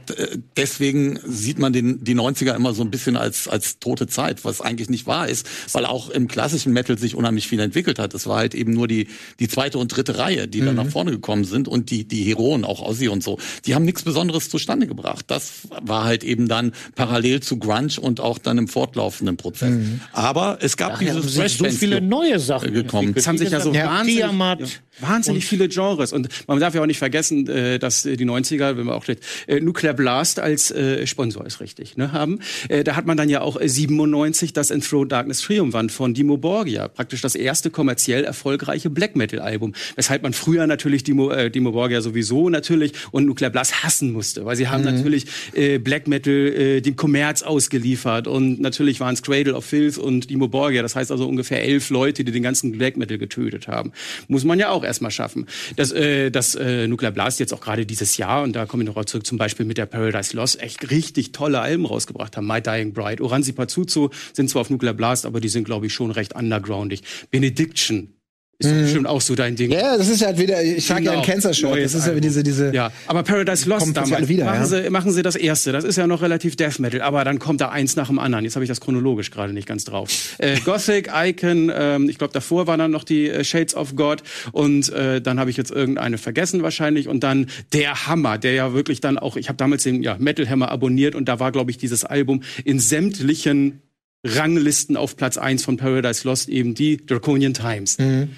deswegen sieht man den, die 90er immer so ein bisschen als, als tote Zeit, was eigentlich nicht wahr ist, weil auch im klassischen Metal sich unheimlich viel entwickelt hat. Es war halt eben nur die, die zweite und dritte Reihe, die mhm. dann nach vorne gekommen sind und die, die Heroen, auch Ozzy und so, die haben nichts Besonderes zustande gebracht. Das war halt eben dann parallel zu Grunge und auch dann im fortlaufenden Prozess. Mhm. Aber es gab ja, diese so viele neue Sachen gekommen. Es haben sich ja so wahnsinnig, ja, wahnsinnig viele Genres und man darf ja auch nicht vergessen, äh, dass die 90er, wenn wir auch äh, Nuclear Blast als äh, Sponsor ist richtig, ne, haben. da hat man dann ja auch 97 das Enthroned Darkness Triumphant von Dimo Borgia, praktisch das das erste kommerziell erfolgreiche Black Metal Album. Weshalb man früher natürlich Dimo, äh, Dimo Borgia sowieso natürlich und Nuclear Blast hassen musste, weil sie haben Mhm. natürlich äh, Black Metal äh, dem Kommerz ausgeliefert und natürlich waren es Cradle of Filth und Dimo Borgia. Das heißt also ungefähr elf Leute, die den ganzen Black Metal getötet haben. Muss man ja auch erstmal schaffen. Das, äh, das äh, Nuclear Blast jetzt auch gerade dieses Jahr und da komme ich noch zurück, zum Beispiel mit der Paradise Lost echt richtig tolle Alben rausgebracht haben. My Dying Bride, Oranzi Pazuzu sind zwar auf Nuclear Blast, aber die sind glaube ich schon recht undergroundig. Benediction ist doch bestimmt auch so dein Ding. Mhm. Ja, das ist ja halt wieder, ich trage ja ein Genau. Cancer-Shirt. Neues Das ist ja Album. diese, diese. Ja, aber Paradise Lost plötzlich damals, wieder, machen, ja. sie, machen sie das erste. Das ist ja noch relativ Death Metal, aber dann kommt da eins nach dem anderen. Jetzt habe ich das chronologisch gerade nicht ganz drauf. Äh, Gothic, Icon, ähm, ich glaube davor waren dann noch die äh, Shades of God und äh, dann habe ich jetzt irgendeine vergessen wahrscheinlich und dann der Hammer, der ja wirklich dann auch, ich habe damals den ja, Metal Hammer abonniert und da war glaube ich dieses Album in sämtlichen Ranglisten auf Platz 1 von Paradise Lost eben die Draconian Times.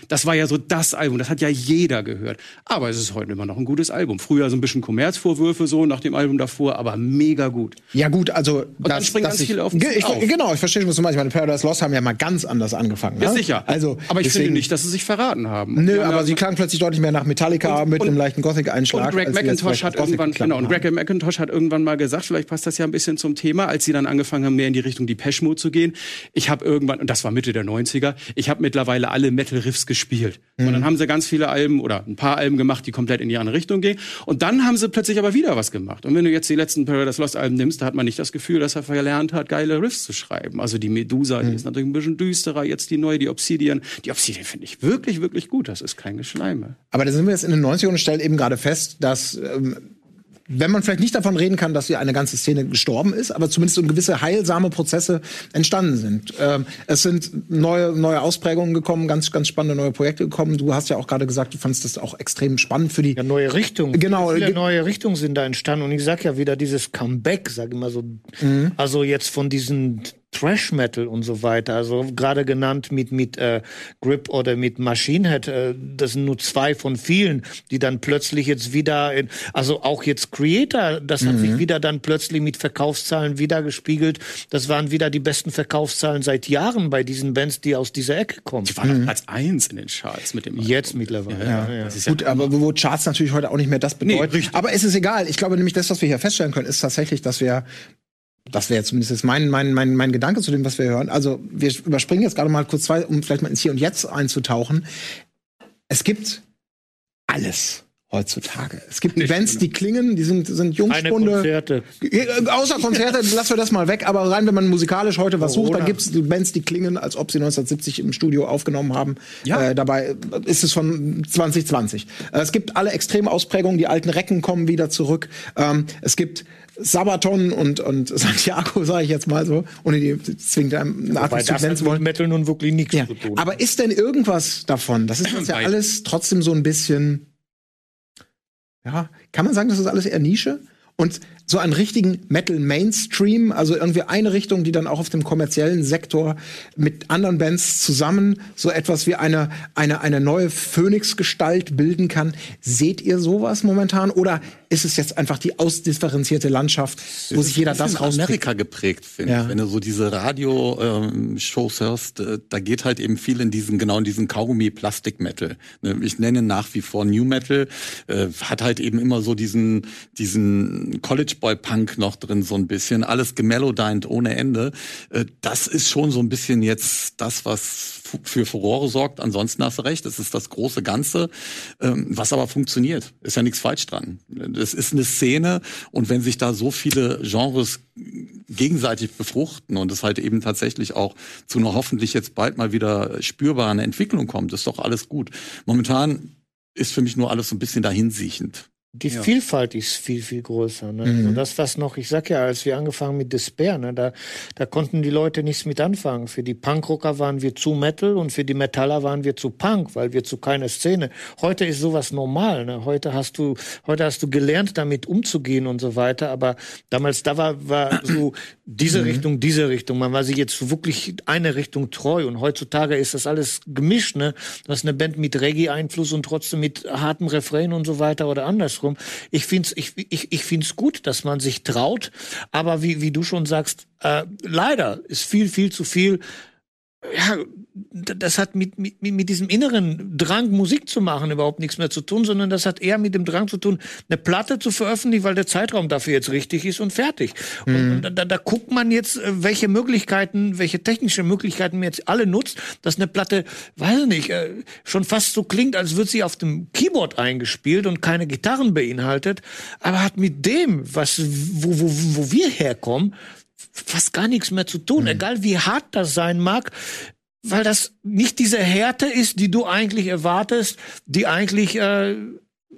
Das war ja so das Album, das hat ja jeder gehört. Aber es ist heute immer noch ein gutes Album. Früher so ein bisschen Kommerzvorwürfe so nach dem Album davor, aber mega gut. Ja gut, also dann springen ganz ich, viele auf- ich, auf. Genau, ich verstehe, was du meinst. Ich meine, Paradise Lost haben ja mal ganz anders angefangen. Ja, ne? sicher. Also, aber ich deswegen- finde nicht, dass sie sich verraten haben. Nö, aber ja- sie klangen plötzlich deutlich mehr nach Metallica Und- mit und- einem leichten Gothic-Einschlag. Und Greg McIntosh hat irgendwann, genau, und haben. Greg McIntosh hat irgendwann mal gesagt, vielleicht passt das ja ein bisschen zum Thema, als sie dann angefangen haben, mehr in die Richtung die Mode zu gehen. Ich habe irgendwann, und das war Mitte der 90er, ich habe mittlerweile alle Metal-Riffs gespielt. Und Mhm. dann haben sie ganz viele Alben oder ein paar Alben gemacht, die komplett in die andere Richtung gingen. Und dann haben sie plötzlich aber wieder was gemacht. Und wenn du jetzt die letzten Paradise Lost Alben nimmst, da hat man nicht das Gefühl, dass er verlernt hat, geile Riffs zu schreiben. Also die Medusa, Mhm. die ist natürlich ein bisschen düsterer, jetzt die neue, die Obsidian. Die Obsidian finde ich wirklich, wirklich gut. Das ist kein Geschleime. Aber da sind wir jetzt in den 90ern und stellen eben gerade fest, dass ähm, wenn man vielleicht nicht davon reden kann, dass hier eine ganze Szene gestorben ist, aber zumindest so gewisse heilsame Prozesse entstanden sind. Ähm, es sind neue, neue Ausprägungen gekommen, ganz, ganz spannende neue Projekte gekommen. Du hast ja auch gerade gesagt, du fandest das auch extrem spannend für die. Ja, neue Richtungen. Genau. Viele neue Richtungen sind da entstanden. Und ich sag ja wieder dieses Comeback, sag ich mal so. Mhm. Also jetzt von diesen Trash Metal und so weiter. Also gerade genannt mit, mit äh, Grip oder mit Machine Head. Äh, das sind nur zwei von vielen, die dann plötzlich jetzt wieder, in, also auch jetzt Creator, das hat Mhm. sich wieder dann plötzlich mit Verkaufszahlen wieder gespiegelt. Das waren wieder die besten Verkaufszahlen seit Jahren bei diesen Bands, die aus dieser Ecke kommen. Die waren auf Platz 1 in den Charts mit dem Album. Jetzt mittlerweile. Ja, ja. Das ist ja Gut, aber wo Charts natürlich heute auch nicht mehr das bedeuten. richtig. aber es ist egal. Ich glaube nämlich, das, was wir hier feststellen können, ist tatsächlich, dass wir das wäre zumindest jetzt mein, mein, mein, mein Gedanke zu dem, was wir hören. Also, wir überspringen jetzt gerade mal kurz zwei, um vielleicht mal ins Hier und Jetzt einzutauchen. Es gibt alles heutzutage. Es gibt Events, die klingen, die sind, sind Jungspunde. Konzerte. Äh, Außer Konzerte, lassen wir das mal weg. Aber rein, wenn man musikalisch heute was sucht, dann gibt es Bands, die klingen, als ob sie 1970 im Studio aufgenommen haben. Ja. Äh, dabei ist es von 2020. Äh, es gibt alle extreme Ausprägungen. Die alten Recken kommen wieder zurück. Ähm, es gibt Sabaton und, und Santiago, sage ich jetzt mal so, ohne die zwingend einem Weil Artist zu nennen zu wollen. Metal nun wirklich nichts Ja. zu tun. Aber ist denn irgendwas davon? Das ist jetzt ja alles trotzdem so ein bisschen. Ja, kann man sagen, das ist alles eher Nische? Und so einen richtigen Metal Mainstream, also irgendwie eine Richtung, die dann auch auf dem kommerziellen Sektor mit anderen Bands zusammen so etwas wie eine, eine, eine neue Phönix-Gestalt bilden kann. Seht ihr sowas momentan? Oder ist es jetzt einfach die ausdifferenzierte Landschaft, wo sich jeder das rauspickt? Amerika geprägt, finde Ja. ich. Wenn du so diese Radio-Shows hörst, äh, da geht halt eben viel in diesen, genau in diesen Kaugummi-Plastik-Metal. Ne, Ich nenne nach wie vor New Metal, äh, hat halt eben immer so diesen, diesen College-Boy-Punk noch drin, so ein bisschen. Alles gemellodined ohne Ende. Äh, Das ist schon so ein bisschen jetzt das, was für Furore sorgt. Ansonsten hast du recht, es ist das große Ganze, ähm, was aber funktioniert. Ist ja nichts falsch dran. Es ist eine Szene und wenn sich da so viele Genres gegenseitig befruchten und es halt eben tatsächlich auch zu einer hoffentlich jetzt bald mal wieder spürbaren Entwicklung kommt, ist doch alles gut. Momentan ist für mich nur alles so ein bisschen dahinsiechend. Die Vielfalt ist viel, viel größer. Ne? Und das, was noch, ich sag ja, als wir angefangen mit Despair, ne, da, da konnten die Leute nichts mit anfangen. Für die Punkrocker waren wir zu Metal und für die Metaller waren wir zu Punk, weil wir zu keiner Szene. Heute ist sowas normal. Ne? Heute hast du, heute hast du gelernt, damit umzugehen und so weiter. Aber damals, da war, war so diese Richtung, diese Richtung. Man war sich jetzt wirklich eine Richtung treu. Und heutzutage ist das alles gemischt. Ne? Du hast eine Band mit Reggae-Einfluss und trotzdem mit hartem Refrain und so weiter oder andersrum. Ich find's, ich, ich, ich find's gut, dass man sich traut. Aber wie, wie du schon sagst, äh, leider ist viel, viel zu viel ja, das hat mit, mit, mit diesem inneren Drang, Musik zu machen, überhaupt nichts mehr zu tun, sondern das hat eher mit dem Drang zu tun, eine Platte zu veröffentlichen, weil der Zeitraum dafür jetzt richtig ist und fertig. Mhm. Und, da, da guckt man jetzt, äh, welche Möglichkeiten, welche technische Möglichkeiten man jetzt alle nutzt, dass eine Platte, weiß ich nicht, äh, schon fast so klingt, als würde sie auf dem Keyboard eingespielt und keine Gitarren beinhaltet, aber hat mit dem, was, wo, wo, wo wir herkommen, fast gar nichts mehr zu tun, mhm. egal wie hart das sein mag, weil das nicht diese Härte ist, die du eigentlich erwartest, die eigentlich äh,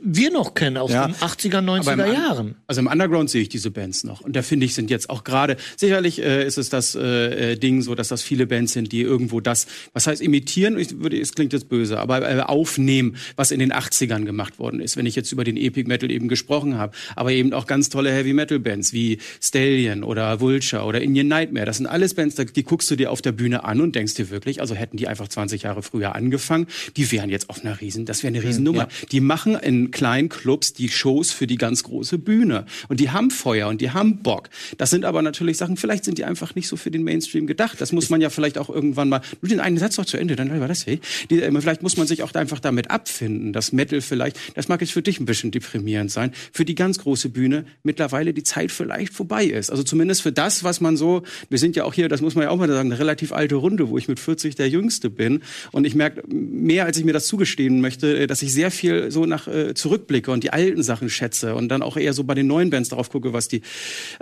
wir noch kennen aus ja. den 80er, 90er Jahren. Also im Underground sehe ich diese Bands noch. Und da finde ich, sind jetzt auch gerade, sicherlich äh, ist es das äh, äh, Ding so, dass das viele Bands sind, die irgendwo das, was heißt imitieren, ich würde, es klingt jetzt böse, aber äh, aufnehmen, was in den 80ern gemacht worden ist. Wenn ich jetzt über den Epic Metal eben gesprochen habe. Aber eben auch ganz tolle Heavy Metal Bands wie Stallion oder Vulture oder Indian Nightmare. Das sind alles Bands, die guckst du dir auf der Bühne an und denkst dir wirklich, also hätten die einfach 20 Jahre früher angefangen, die wären jetzt auf einer Riesen, das wäre eine Riesennummer. Ja. Die machen in kleinen Clubs die Shows für die ganz große Bühne. Und die haben Feuer und die haben Bock. Das sind aber natürlich Sachen, vielleicht sind die einfach nicht so für den Mainstream gedacht. Das muss man ja vielleicht auch irgendwann mal, nur den einen Satz noch zu Ende, dann war das, hey. Äh, vielleicht muss man sich auch einfach damit abfinden, dass Metal vielleicht, das mag jetzt für dich ein bisschen deprimierend sein, für die ganz große Bühne mittlerweile die Zeit vielleicht vorbei ist. Also zumindest für das, was man so, wir sind ja auch hier, das muss man ja auch mal sagen, eine relativ alte Runde, wo ich mit 40 der Jüngste bin. Und ich merke mehr, als ich mir das zugestehen möchte, äh, dass ich sehr viel so nach äh, zurückblicke und die alten Sachen schätze und dann auch eher so bei den neuen Bands darauf gucke, was die.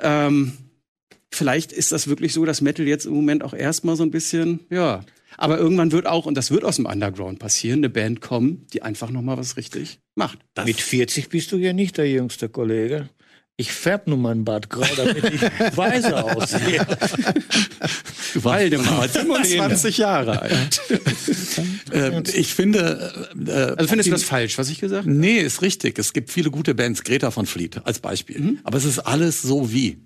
Ähm, vielleicht ist das wirklich so, dass Metal jetzt im Moment auch erstmal so ein bisschen, ja. Aber irgendwann wird auch, und das wird aus dem Underground passieren, eine Band kommen, die einfach nochmal was richtig macht. Das Mit 40 bist du ja nicht der jüngste Kollege. Ich färb nur meinen Bart grau, damit ich weise aussehe. Waldemar, 27 Jahre alt. äh, ich finde. Äh, also findest du das falsch, was ich gesagt habe? Nee, ist richtig. Es gibt viele gute Bands, Greta von Fleet als Beispiel. Mhm. Aber es ist alles so wie.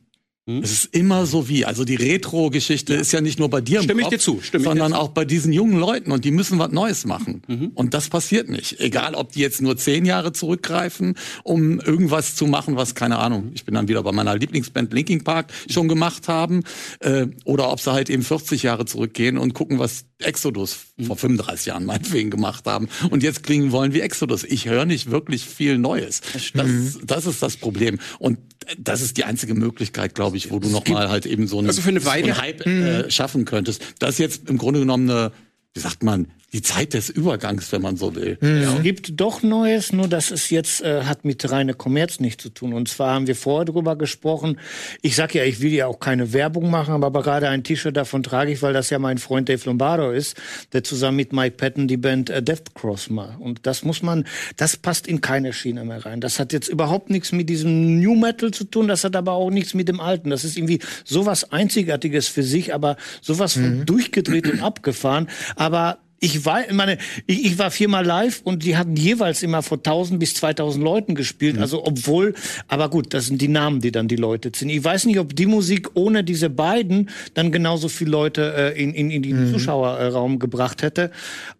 Hm? Es ist immer so wie. Also die Retro-Geschichte ja. ist ja nicht nur bei dir im Stimme Kopf, ich dir zu, Stimme sondern dir auch bei diesen jungen Leuten und die müssen was Neues machen. Mhm. Und das passiert nicht. Egal, ob die jetzt nur zehn Jahre zurückgreifen, um irgendwas zu machen, was keine Ahnung. Ich bin dann wieder bei meiner Lieblingsband Linking Park schon gemacht haben, äh, oder ob sie halt eben 40 Jahre zurückgehen und gucken, was Exodus mhm. vor 35 Jahren meinetwegen gemacht haben und jetzt klingen wollen wie Exodus. Ich höre nicht wirklich viel Neues. Das, das ist das Problem. Und das ist die einzige Möglichkeit, glaube ich, wo du nochmal halt eben so einen, also eine so einen Hype äh, schaffen könntest. Das ist jetzt im Grunde genommen eine, wie sagt man, die Zeit des Übergangs, wenn man so will. Mhm. Es gibt doch Neues, nur dass es jetzt äh, hat mit reiner Kommerz nichts zu tun. Und zwar haben wir vorher drüber gesprochen. Ich sag ja, ich will ja auch keine Werbung machen, aber gerade ein T-Shirt davon trage ich, weil das ja mein Freund Dave Lombardo ist, der zusammen mit Mike Patton die Band äh, Death Cross macht. Und das muss man, das passt in keine Schiene mehr rein. Das hat jetzt überhaupt nichts mit diesem New Metal zu tun, das hat aber auch nichts mit dem Alten. Das ist irgendwie sowas Einzigartiges für sich, aber sowas mhm. durchgedreht und abgefahren. Aber アバ ich war, meine, ich, ich war viermal live und die hatten jeweils immer vor 1000 bis 2000 Leuten gespielt. Mhm. Also obwohl, aber gut, das sind die Namen, die dann die Leute sind. Ich weiß nicht, ob die Musik ohne diese beiden dann genauso viele Leute äh, in, in, in den mhm. Zuschauerraum gebracht hätte.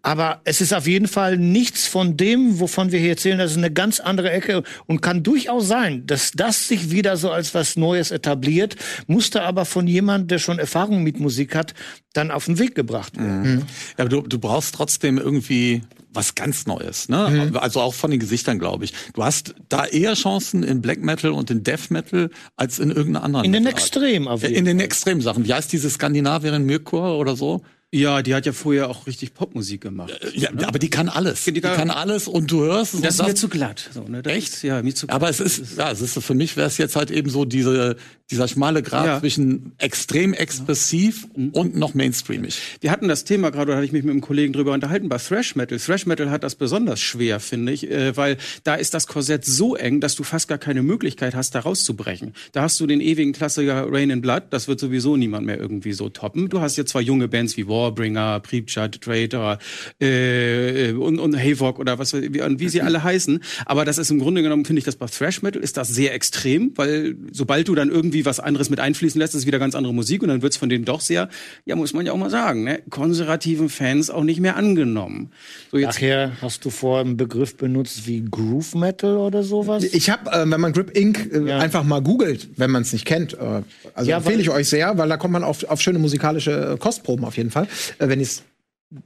Aber es ist auf jeden Fall nichts von dem, wovon wir hier erzählen. Das ist eine ganz andere Ecke und kann durchaus sein, dass das sich wieder so als was Neues etabliert, musste aber von jemand, der schon Erfahrung mit Musik hat, dann auf den Weg gebracht werden. Mhm. Ja, aber du, du brauchst trotzdem irgendwie was ganz Neues, ne? Mhm. Also auch von den Gesichtern, glaube ich. Du hast da eher Chancen in Black Metal und in Death Metal als in irgendeiner anderen. In den Extremen, auf jeden In den Extremsachen. Wie heißt diese Skandinavierin Mirkur oder so? Ja, die hat ja vorher auch richtig Popmusik gemacht. Ja, ne? aber die kann alles. Die, die kann alles und du hörst. Das ist mir zu glatt. So, ne? Echt? Ist, ja, mir zu glatt. Aber es ist, ja, es ist für mich wäre es jetzt halt eben so diese dieser schmale Grad ja. zwischen extrem expressiv ja. und noch mainstreamig. Wir hatten das Thema gerade, da hatte ich mich mit einem Kollegen drüber unterhalten, bei Thrash Metal. Thrash Metal hat das besonders schwer, finde ich, äh, weil da ist das Korsett so eng, dass du fast gar keine Möglichkeit hast, da rauszubrechen. Da hast du den ewigen Klassiker Rain in Blood, das wird sowieso niemand mehr irgendwie so toppen. Du hast jetzt zwar junge Bands wie Warbringer, Preepchart, Traitor äh, und, und Havok oder was wie, wie sie alle heißen, aber das ist im Grunde genommen, finde ich, das bei Thrash Metal ist das sehr extrem, weil sobald du dann irgendwie was anderes mit einfließen lässt, ist wieder ganz andere Musik und dann wird's von denen doch sehr, ja, muss man ja auch mal sagen, ne, konservativen Fans auch nicht mehr angenommen. So jetzt Nachher hast du vor einen Begriff benutzt wie Groove Metal oder sowas? Ich habe, äh, wenn man Grip Inc. Äh, ja. einfach mal googelt, wenn man es nicht kennt, äh, also ja, empfehle ich euch sehr, weil da kommt man auf, auf schöne musikalische Kostproben auf jeden Fall, äh, wenn ich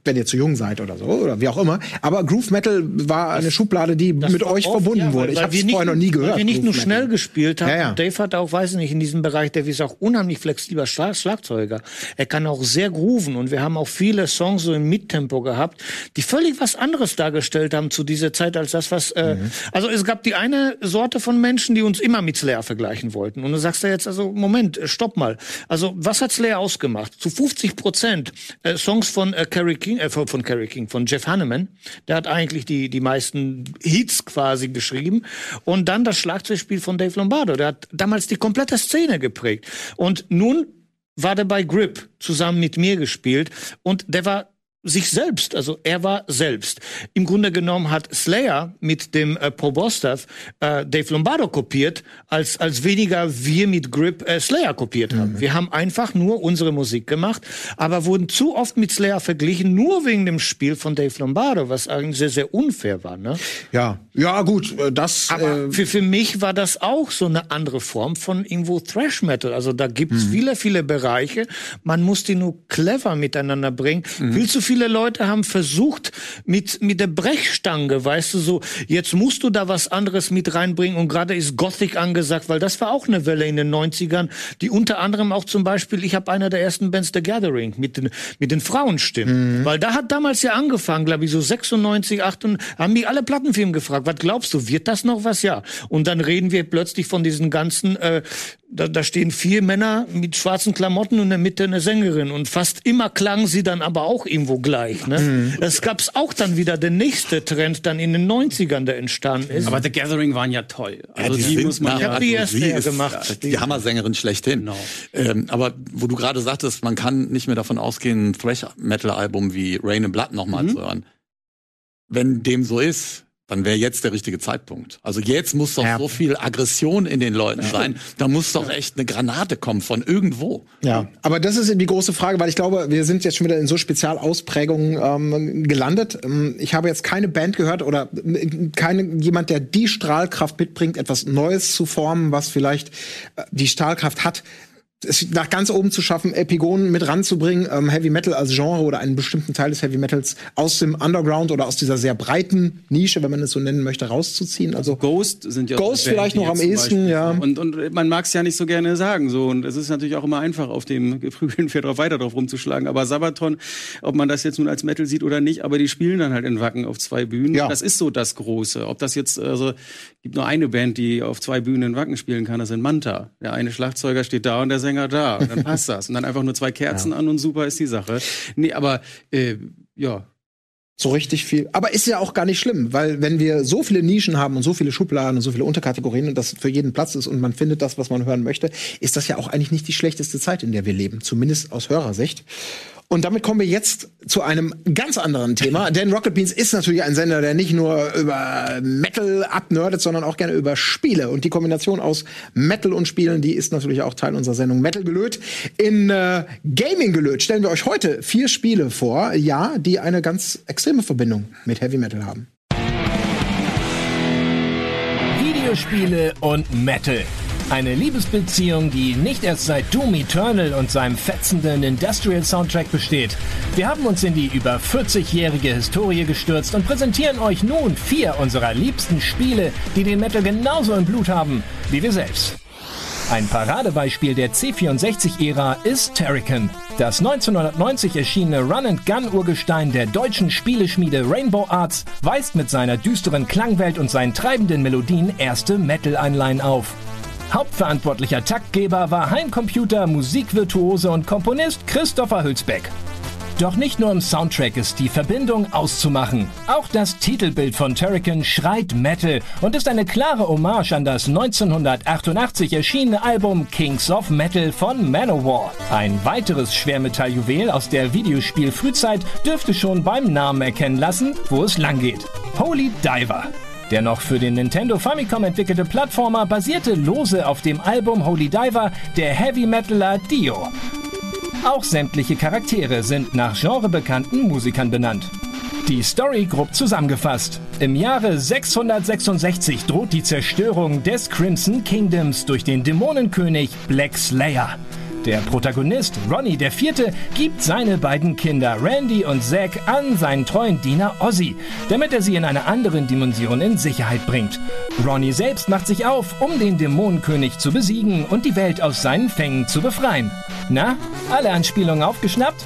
wenn ihr zu jung seid oder so oder wie auch immer. Aber Groove Metal war eine Schublade, die Das mit euch oft, verbunden ja, wurde. Ich habe es vorher noch nie gehört. Weil wir nicht Groove nur Metal. schnell gespielt haben. Ja, ja. Dave hat auch, weiß ich nicht, in diesem Bereich, der ist auch unheimlich flexibler Schlag Schlagzeuger. Er kann auch sehr grooven und wir haben auch viele Songs so im Mittempo gehabt, die völlig was anderes dargestellt haben zu dieser Zeit als das, was. Äh, Mhm. Also es gab die eine Sorte von Menschen, die uns immer mit Slayer vergleichen wollten. Und du sagst ja jetzt, also Moment, äh, stopp mal. Also was hat Slayer ausgemacht? Zu 50 Prozent äh, Songs von äh, Carrie King, äh, von, Carrie King, von Jeff Hanneman. Der hat eigentlich die die meisten Hits quasi geschrieben. Und dann das Schlagzeugspiel von Dave Lombardo. Der hat damals die komplette Szene geprägt. Und nun war der bei Grip zusammen mit mir gespielt und der war sich selbst, also er war selbst. Im Grunde genommen hat Slayer mit dem äh, Paul äh, Dave Lombardo kopiert, als, als weniger wir mit Grip äh, Slayer kopiert haben. Wir haben einfach nur unsere Musik gemacht, aber wurden zu oft mit Slayer verglichen, nur wegen dem Spiel von Dave Lombardo, was eigentlich sehr, sehr unfair war. Ne? Ja, ja gut, äh, das. Aber äh, für, für mich war das auch so eine andere Form von irgendwo Thrash Metal. Also da gibt es viele, viele Bereiche. Man muss die nur clever miteinander bringen. Viel zu viele Leute haben versucht, mit, mit der Brechstange, weißt du, so, jetzt musst du da was anderes mit reinbringen und gerade ist Gothic angesagt, weil das war auch eine Welle in den 90ern, die unter anderem auch zum Beispiel, ich habe einer der ersten Bands The Gathering mit den, mit den Frauenstimmen. Weil da hat damals ja angefangen, glaube ich, so 96, 98, haben mich alle Plattenfirmen gefragt, was glaubst du, wird das noch was? Ja. Und dann reden wir plötzlich von diesen ganzen, äh, da, da stehen vier Männer mit schwarzen Klamotten und in der Mitte eine Sängerin. Und fast immer klangen sie dann aber auch irgendwo gleich. Ne? Das gab's auch dann wieder der nächste Trend dann in den 90ern, der entstanden ist. Aber The Gathering waren ja toll. Also die die, sind muss man ja. die erste ja ist, gemacht. äh, Die Hammersängerin schlechthin. Genau. Ähm, aber wo du gerade sagtest, man kann nicht mehr davon ausgehen, ein Thrash-Metal-Album wie Rain and Blood nochmal zu hören. Wenn dem so ist, dann wäre jetzt der richtige Zeitpunkt. Also jetzt muss doch Ja. so viel Aggression in den Leuten sein. Da muss doch echt eine Granate kommen von irgendwo. Ja, aber das ist die große Frage, weil ich glaube, wir sind jetzt schon wieder in so Spezialausprägungen ähm, gelandet. Ähm, Ich habe jetzt keine Band gehört oder äh, keine jemand, der die Strahlkraft mitbringt, etwas Neues zu formen, was vielleicht äh, die Strahlkraft hat. Es nach ganz oben zu schaffen, Epigonen mit ranzubringen, ähm, Heavy Metal als Genre oder einen bestimmten Teil des Heavy Metals aus dem Underground oder aus dieser sehr breiten Nische, wenn man es so nennen möchte, rauszuziehen. Also Ghost sind ja Ghost vielleicht noch am ehesten, ja. Und, und man mag es ja nicht so gerne sagen so und es ist natürlich auch immer einfach auf dem geflügelten Pferd drauf weiter drauf rumzuschlagen. Aber Sabaton, ob man das jetzt nun als Metal sieht oder nicht, aber die spielen dann halt in Wacken auf zwei Bühnen. Ja. Das ist so das Große. Ob das jetzt also gibt nur eine Band, die auf zwei Bühnen in Wacken spielen kann, das sind Manta. Der eine Schlagzeuger steht da und der Sänger da und dann passt das und dann einfach nur zwei Kerzen an und super ist die Sache. Nee, aber äh, ja, So richtig viel. Aber ist ja auch gar nicht schlimm, weil wenn wir so viele Nischen haben und so viele Schubladen und so viele Unterkategorien und das für jeden Platz ist und man findet das, was man hören möchte, ist das ja auch eigentlich nicht die schlechteste Zeit, in der wir leben. Zumindest aus Hörersicht. Und damit kommen wir jetzt zu einem ganz anderen Thema, denn Rocket Beans ist natürlich ein Sender, der nicht nur über Metal abnerdet, sondern auch gerne über Spiele. Und die Kombination aus Metal und Spielen, die ist natürlich auch Teil unserer Sendung Metal gelöt. In äh, Gaming gelöt stellen wir euch heute vier Spiele vor, ja, die eine ganz extreme Verbindung mit Heavy Metal haben. Videospiele und Metal. Eine Liebesbeziehung, die nicht erst seit Doom Eternal und seinem fetzenden Industrial Soundtrack besteht. Wir haben uns in die über 40-jährige Historie gestürzt und präsentieren euch nun vier unserer liebsten Spiele, die den Metal genauso im Blut haben wie wir selbst. Ein Paradebeispiel der C64-Ära ist Terrican. Das 1990 erschienene Run-and-Gun-Urgestein der deutschen Spieleschmiede Rainbow Arts weist mit seiner düsteren Klangwelt und seinen treibenden Melodien erste Metal-Einleihen auf. Hauptverantwortlicher Taktgeber war Heimcomputer, Musikvirtuose und Komponist Christopher Hülsbeck. Doch nicht nur im Soundtrack ist die Verbindung auszumachen. Auch das Titelbild von Turrican schreit Metal und ist eine klare Hommage an das 1988 erschienene Album Kings of Metal von Manowar. Ein weiteres Schwermetalljuwel aus der Videospiel-Frühzeit dürfte schon beim Namen erkennen lassen, wo es langgeht. Holy Diver. Der noch für den Nintendo Famicom entwickelte Plattformer basierte lose auf dem Album Holy Diver der Heavy Metaler Dio. Auch sämtliche Charaktere sind nach genrebekannten Musikern benannt. Die Story grob zusammengefasst. Im Jahre 666 droht die Zerstörung des Crimson Kingdoms durch den Dämonenkönig Black Slayer. Der Protagonist, Ronnie IV., gibt seine beiden Kinder, Randy und Zack, an seinen treuen Diener Ozzy, damit er sie in einer anderen Dimension in Sicherheit bringt. Ronnie selbst macht sich auf, um den Dämonenkönig zu besiegen und die Welt aus seinen Fängen zu befreien. Na, alle Anspielungen aufgeschnappt?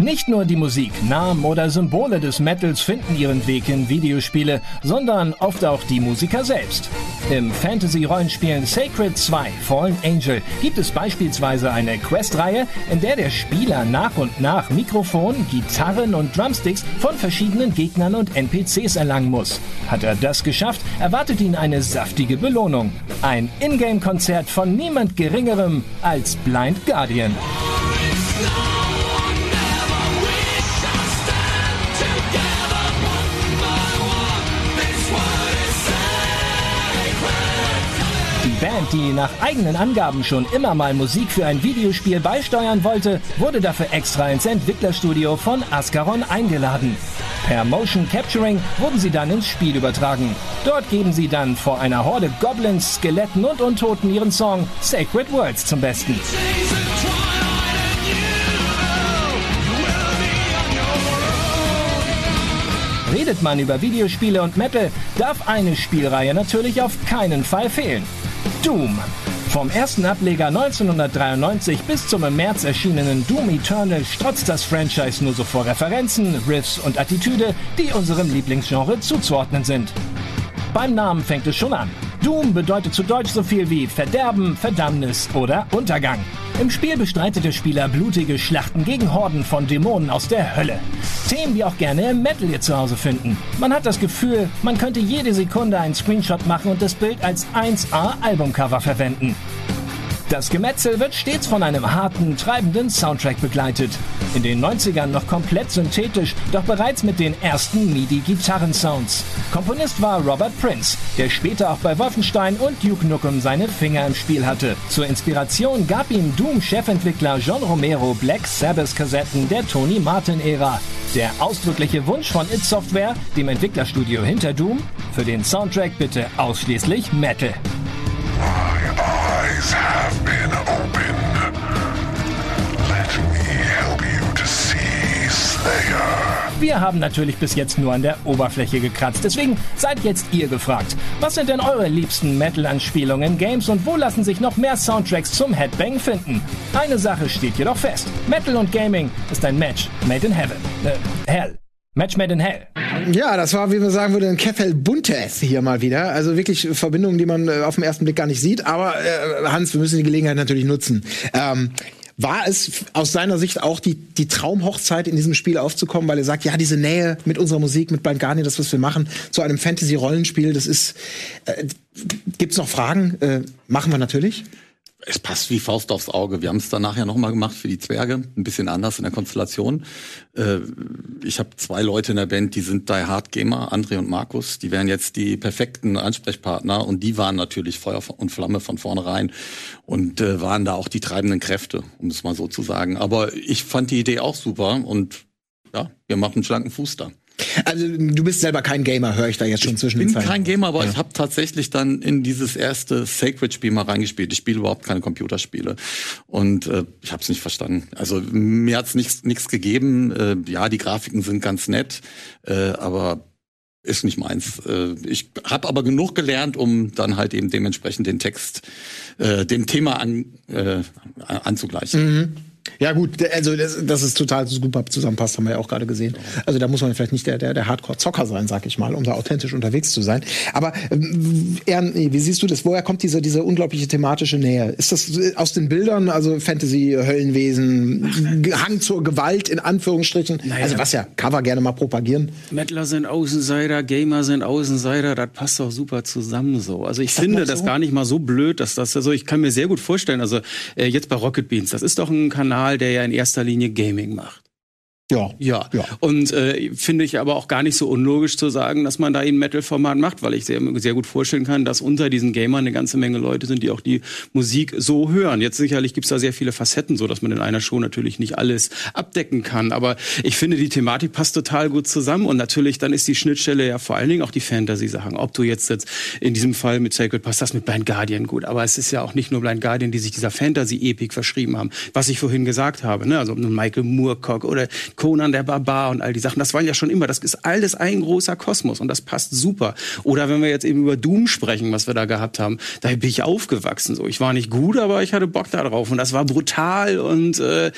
Nicht nur die Musik, Namen oder Symbole des Metals finden ihren Weg in Videospiele, sondern oft auch die Musiker selbst. Im Fantasy-Rollenspiel Sacred 2 Fallen Angel gibt es beispielsweise eine Questreihe, in der der Spieler nach und nach Mikrofon, Gitarren und Drumsticks von verschiedenen Gegnern und NPCs erlangen muss. Hat er das geschafft, erwartet ihn eine saftige Belohnung. Ein Ingame-Konzert von niemand Geringerem als Blind Guardian. Band, die nach eigenen Angaben schon immer mal Musik für ein Videospiel beisteuern wollte, wurde dafür extra ins Entwicklerstudio von Ascaron eingeladen. Per Motion Capturing wurden sie dann ins Spiel übertragen. Dort geben sie dann vor einer Horde Goblins, Skeletten und Untoten ihren Song Sacred Worlds zum Besten. Redet man über Videospiele und Metal, darf eine Spielreihe natürlich auf keinen Fall fehlen. Doom. Vom ersten Ableger 1993 bis zum im März erschienenen Doom Eternal strotzt das Franchise nur so vor Referenzen, Riffs und Attitüde, die unserem Lieblingsgenre zuzuordnen sind. Beim Namen fängt es schon an. Doom bedeutet zu Deutsch so viel wie Verderben, Verdammnis oder Untergang. Im Spiel bestreitet der Spieler blutige Schlachten gegen Horden von Dämonen aus der Hölle. Themen, die auch gerne im Metal ihr Zuhause finden. Man hat das Gefühl, man könnte jede Sekunde einen Screenshot machen und das Bild als 1A Albumcover verwenden. Das Gemetzel wird stets von einem harten, treibenden Soundtrack begleitet. In den 90ern noch komplett synthetisch, doch bereits mit den ersten MIDI-Gitarrensounds. Komponist war Robert Prince, der später auch bei Wolfenstein und Duke Nukem seine Finger im Spiel hatte. Zur Inspiration gab ihm Doom-Chefentwickler John Romero Black Sabbath-Kassetten der Tony Martin-Ära. Der ausdrückliche Wunsch von It Software, dem Entwicklerstudio hinter Doom, für den Soundtrack bitte ausschließlich Metal. Eyes have been opened. Let me help you to see Slayer. Wir haben natürlich bis jetzt nur an der Oberfläche gekratzt, deswegen seid jetzt ihr gefragt. Was sind denn eure liebsten Metal-Anspielungen in Games und wo lassen sich noch mehr Soundtracks zum Headbang finden? Eine Sache steht jedoch fest. Metal und Gaming ist ein Match made in heaven. Äh, hell. Match made in hell. Ja, das war, wie man sagen würde, ein Keffel Buntes hier mal wieder. Also wirklich Verbindungen, die man äh, auf den ersten Blick gar nicht sieht. Aber äh, Hans, wir müssen die Gelegenheit natürlich nutzen. Ähm, war es aus seiner Sicht auch die, die Traumhochzeit in diesem Spiel aufzukommen, weil er sagt, ja, diese Nähe mit unserer Musik, mit Blind Guardian, das, was wir machen, zu einem Fantasy-Rollenspiel, das ist. Äh, gibt's noch Fragen? Äh, machen wir natürlich. Es passt wie Faust aufs Auge. Wir haben es dann nachher nochmal gemacht für die Zwerge, ein bisschen anders in der Konstellation. Äh, ich habe zwei Leute in der Band, die sind Die Hard Gamer, André und Markus. Die wären jetzt die perfekten Ansprechpartner und die waren natürlich Feuer und Flamme von vornherein und äh, waren da auch die treibenden Kräfte, um es mal so zu sagen. Aber ich fand die Idee auch super und ja, wir machen einen schlanken Fuß da. Also du bist selber kein Gamer, höre ich da jetzt schon zwischen Ich bin kein Gamer, aber ich habe tatsächlich dann in dieses erste Sacred-Spiel mal reingespielt. Ich spiele überhaupt keine Computerspiele und äh, ich habe es nicht verstanden. Also mir hat's nichts nichts gegeben. Äh, ja, die Grafiken sind ganz nett, äh, aber ist nicht meins. Äh, ich habe aber genug gelernt, um dann halt eben dementsprechend den Text äh, dem Thema an, äh, anzugleichen. Ja gut, also das, dass es total super zusammenpasst, haben wir ja auch gerade gesehen. Also da muss man vielleicht nicht der, der, der Hardcore-Zocker sein, sag ich mal, um da authentisch unterwegs zu sein. Aber ähm, Ern, wie siehst du das? Woher kommt diese, diese unglaubliche thematische Nähe? Ist das äh, aus den Bildern, also Fantasy, Höllenwesen, Hang zur Gewalt in Anführungsstrichen? Also was ja Cover gerne mal propagieren. Mettler sind Außenseiter, Gamer sind Außenseiter, das passt doch super zusammen so. Also ich finde noch das so? gar nicht mal so blöd, dass das, also ich kann mir sehr gut vorstellen, also äh, jetzt bei Rocket Beans, das ist doch ein Kanal, der ja in erster Linie Gaming macht. Ja. Ja. Ja. Und äh, finde ich aber auch gar nicht so unlogisch zu sagen, dass man da ein Metal-Format macht, weil ich sehr, sehr gut vorstellen kann, dass unter diesen Gamern eine ganze Menge Leute sind, die auch die Musik so hören. Jetzt sicherlich gibt's da sehr viele Facetten, so dass man in einer Show natürlich nicht alles abdecken kann. Aber ich finde, die Thematik passt total gut zusammen. Und natürlich dann ist die Schnittstelle ja vor allen Dingen auch die Fantasy-Sachen. Ob du jetzt, jetzt in diesem Fall mit Sacred passt das mit Blind Guardian gut. Aber es ist ja auch nicht nur Blind Guardian, die sich dieser Fantasy-Epik verschrieben haben. Was ich vorhin gesagt habe, ne? also Michael Moorcock oder Conan der Barbar und all die Sachen. Das waren ja schon immer, das ist alles ein großer Kosmos und das passt super. Oder wenn wir jetzt eben über Doom sprechen, was wir da gehabt haben, da bin ich aufgewachsen. So, ich war nicht gut, aber ich hatte Bock da drauf und das war brutal und äh,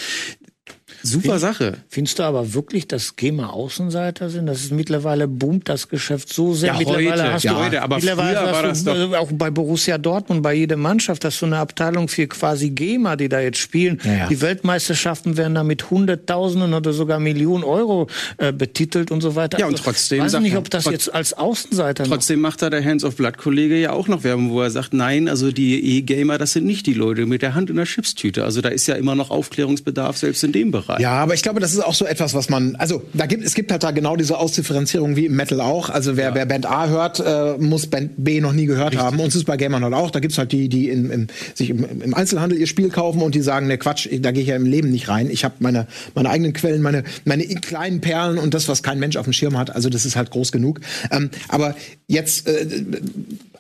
super Sache. Findest du aber wirklich, dass GEMA Außenseiter sind? Das ist mittlerweile boomt das Geschäft so sehr. Ja, mittlerweile heute, hast ja, du, heute, aber mittlerweile früher war du, das doch- also auch bei Borussia Dortmund, bei jeder Mannschaft, hast du eine Abteilung für quasi GEMA, die da jetzt spielen. Ja. Die Weltmeisterschaften werden da mit Hunderttausenden oder sogar Millionen Euro äh, betitelt und so weiter. Ja, und Also, trotzdem weiß ich sagt nicht, ob das jetzt als Außenseiter noch Trotzdem macht da der Hands of Blood Kollege ja auch noch Werbung, wo er sagt, nein, also die E-Gamer, das sind nicht die Leute mit der Hand in der Chipstüte. Also da ist ja immer noch Aufklärungsbedarf selbst in dem Bereich. Ja, aber ich glaube, das ist auch so etwas, was man, also da gibt es gibt halt da genau diese Ausdifferenzierung wie im Metal auch. Also wer, wer Band A hört, äh, muss Band B noch nie gehört haben. Und es ist bei Gamern halt auch. Da gibt's halt die, die in, im, sich im, im Einzelhandel ihr Spiel kaufen und die sagen, ne Quatsch, da gehe ich ja im Leben nicht rein. Ich habe meine, meine eigenen Quellen, meine, meine kleinen Perlen und das, was kein Mensch auf dem Schirm hat. Also das ist halt groß genug. Ähm, aber jetzt äh,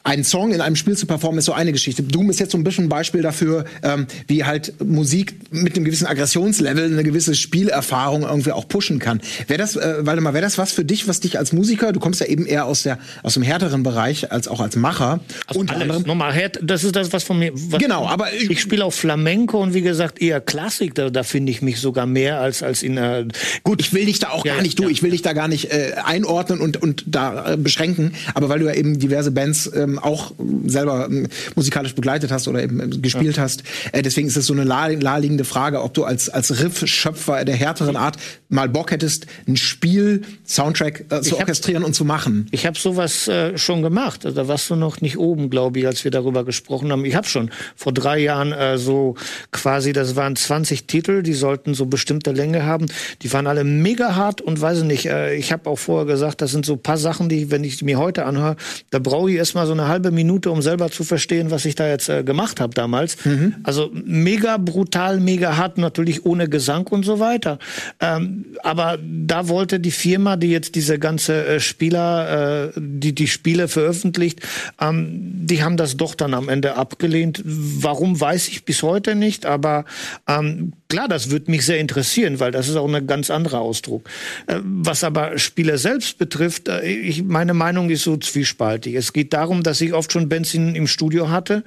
einen Song in einem Spiel zu performen, ist so eine Geschichte. Doom ist jetzt so ein bisschen ein Beispiel dafür, ähm, wie halt Musik mit einem gewissen Aggressionslevel eine gewisse Spielerfahrung irgendwie auch pushen kann. Wäre das, äh, Waldemar, wäre das was für dich, was dich als Musiker, du kommst ja eben eher aus der aus dem härteren Bereich als auch als Macher, unter Alles. anderem. Nochmal, das ist das, was von mir. Was Genau, aber ich- ich spiele auch Flamenco und wie gesagt eher Klassik. Da, da finde ich mich sogar mehr als als in äh, Gut, ich will dich da auch Ja, gar nicht, du, ja. ich will dich da gar nicht äh, einordnen und, und da äh, beschränken, aber weil du ja eben diverse Bands ähm, auch ähm, selber ähm, musikalisch begleitet hast oder eben ähm, gespielt hast, äh, deswegen ist es so eine nah- naheliegende Frage, ob du als, als Riff-Schöpfer der härteren Art mal Bock hättest, ein Spiel, Soundtrack äh, zu hab- orchestrieren und zu machen. Ich habe sowas äh, schon gemacht. Also, da warst du noch nicht oben, glaube ich, als wir darüber gesprochen haben. Ich habe schon vor drei Jahren äh, so quasi, das waren 20 Titel, die sollten so bestimmte Länge haben. Die waren alle mega hart und weiß ich nicht. Äh, ich habe auch vorher gesagt, das sind so paar Sachen, die, wenn ich mir heute anhöre, da brauche ich erst mal so eine halbe Minute, um selber zu verstehen, was ich da jetzt äh, gemacht habe damals. Also mega brutal, mega hart, natürlich ohne Gesang und so weiter. Ähm, aber da wollte die Firma, die jetzt diese ganze äh, Spieler, äh, die die Spiele veröffentlicht, ähm, die haben das doch dann am Ende abgelehnt. Warum weiß ich bis heute nicht, aber ähm, klar, das würde mich sehr interessieren, weil das ist auch ein ganz anderer Ausdruck. Äh, was aber Spiele selbst betrifft, äh, ich, meine Meinung ist so zwiespaltig. Es geht darum, dass ich oft schon Bands in, im Studio hatte,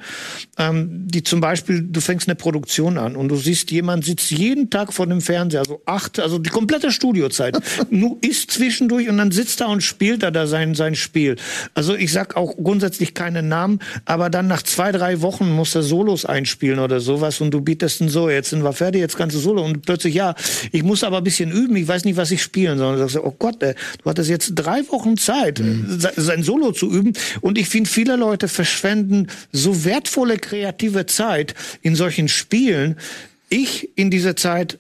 ähm, die zum Beispiel, du fängst eine Produktion an und du siehst, jemand sitzt jeden Tag vor dem Fernseher, also acht, also die komplette Studiozeit, nur isst zwischendurch und dann sitzt er und spielt er da sein, sein Spiel. Also ich sag auch grundsätzlich keine Namen, aber dann nach zwei, drei Wochen muss er Solos einspielen oder sowas und du bietest ihn so, jetzt sind wir fertig, jetzt du Solo und plötzlich, ja, ich muss aber ein bisschen üben, ich weiß nicht, was ich spielen soll. Und du sagst, oh Gott, ey, du hattest jetzt drei Wochen Zeit, se- sein Solo zu üben und ich finde, viele Leute verschwenden so wertvolle kreative Zeit in solchen Spielen. Ich in dieser Zeit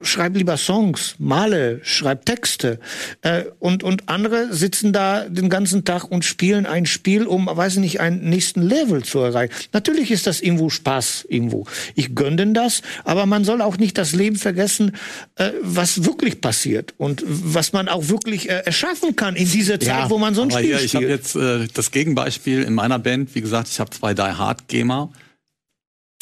schreib lieber Songs, male, schreib Texte. Äh, und, und andere sitzen da den ganzen Tag und spielen ein Spiel, um, weiß ich nicht, einen nächsten Level zu erreichen. Natürlich ist das irgendwo Spaß, irgendwo. Ich gönne denn das, aber man soll auch nicht das Leben vergessen, äh, was wirklich passiert und was man auch wirklich äh, erschaffen kann in dieser Zeit, wo man so ein Spiel hier, ich habe spielt. jetzt äh, das Gegenbeispiel in meiner Band. Wie gesagt, ich habe zwei Die Hard Gamer.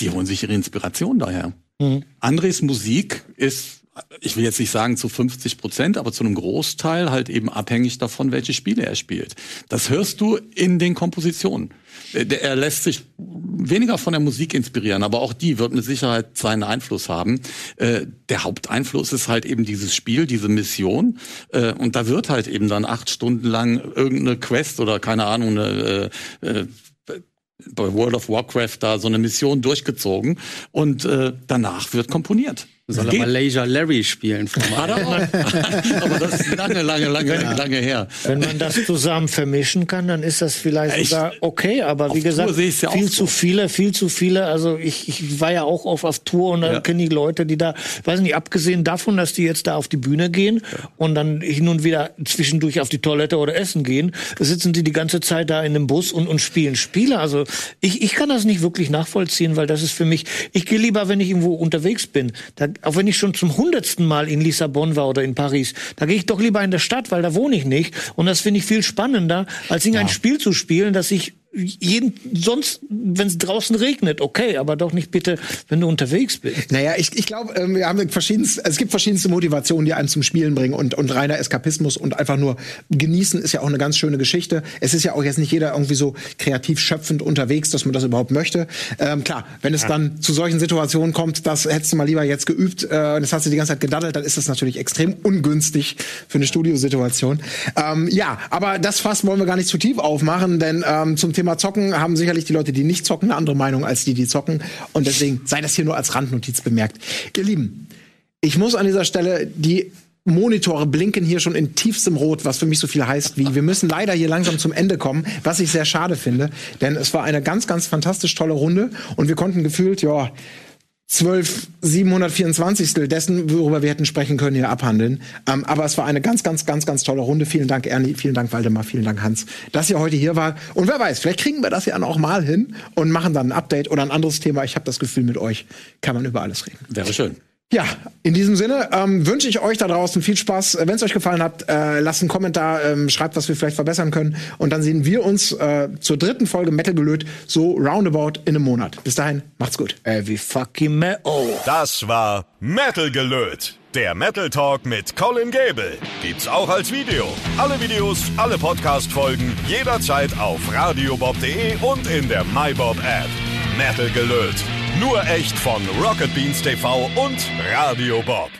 Die holen sich ihre Inspiration daher. Mhm. Andres Musik ist, ich will jetzt nicht sagen zu 50 Prozent, aber zu einem Großteil halt eben abhängig davon, welche Spiele er spielt. Das hörst du in den Kompositionen. Äh, Er lässt sich weniger von der Musik inspirieren, aber auch die wird mit Sicherheit seinen Einfluss haben. Äh, Der Haupteinfluss ist halt eben dieses Spiel, diese Mission. Äh, Und da wird halt eben dann acht Stunden lang irgendeine Quest oder keine Ahnung, eine, bei World of Warcraft da so eine Mission durchgezogen und äh, danach wird komponiert. Soll er Malaysia Larry spielen? Er. Aber das ist lange, lange, lange, lange her. Wenn man das zusammen vermischen kann, dann ist das vielleicht Echt? sogar okay. Aber wie gesagt, ja auch viel so. zu viele, viel zu viele. Also ich, ich war ja auch oft auf Tour und da Ja. kenne ich Leute, die da, weiß nicht, abgesehen davon, dass die jetzt da auf die Bühne gehen und dann hin und wieder zwischendurch auf die Toilette oder essen gehen, sitzen die die ganze Zeit da in einem Bus und, und spielen Spiele. Also ich, ich kann das nicht wirklich nachvollziehen, weil das ist für mich, ich gehe lieber, wenn ich irgendwo unterwegs bin, da, auch wenn ich schon zum hundertsten Mal in Lissabon war oder in Paris, da gehe ich doch lieber in der Stadt, weil da wohne ich nicht. Und das finde ich viel spannender, als irgendein Spiel zu spielen, das ich jeden sonst, wenn es draußen regnet, okay, aber doch nicht bitte, wenn du unterwegs bist. Naja, ich, ich glaube, ähm, wir haben verschiedenste, es gibt verschiedenste Motivationen, die einen zum Spielen bringen und, und reiner Eskapismus und einfach nur genießen ist ja auch eine ganz schöne Geschichte. Es ist ja auch jetzt nicht jeder irgendwie so kreativ schöpfend unterwegs, dass man das überhaupt möchte. Ähm, klar, wenn es dann zu solchen Situationen kommt, das hättest du mal lieber jetzt geübt äh, und das hast du die ganze Zeit gedaddelt, dann ist das natürlich extrem ungünstig für eine Studiosituation. Ähm, ja, aber das Fass wollen wir gar nicht zu tief aufmachen, denn ähm, zum Thema Zocken haben sicherlich die Leute, die nicht zocken, eine andere Meinung als die, die zocken. Und deswegen sei das hier nur als Randnotiz bemerkt. Ihr Lieben, ich muss an dieser Stelle die Monitore blinken hier schon in tiefstem Rot, was für mich so viel heißt wie wir müssen leider hier langsam zum Ende kommen, was ich sehr schade finde, denn es war eine ganz, ganz fantastisch tolle Runde und wir konnten gefühlt, ja, 12 724 dessen, worüber wir hätten sprechen können, hier abhandeln. Ähm, aber es war eine ganz, ganz, ganz, ganz tolle Runde. Vielen Dank, Ernie, vielen Dank, Waldemar, vielen Dank, Hans, dass ihr heute hier wart. Und wer weiß, vielleicht kriegen wir das ja auch mal hin und machen dann ein Update oder ein anderes Thema. Ich habe das Gefühl, mit euch kann man über alles reden. Wäre schön. Ja, in diesem Sinne ähm, wünsche ich euch da draußen viel Spaß. Wenn es euch gefallen hat, äh, lasst einen Kommentar, ähm, schreibt, was wir vielleicht verbessern können. Und dann sehen wir uns äh, zur dritten Folge Metal Gelöt so roundabout in einem Monat. Bis dahin, macht's gut. Every fucking metal. Das war Metal Gelöt. Der Metal Talk mit Colin Gable. Gibt's auch als Video. Alle Videos, alle Podcast-Folgen jederzeit auf radiobob.de und in der MyBob App. Metal Gelöt. Nur echt von Rocket Beans TV und Radio Bob.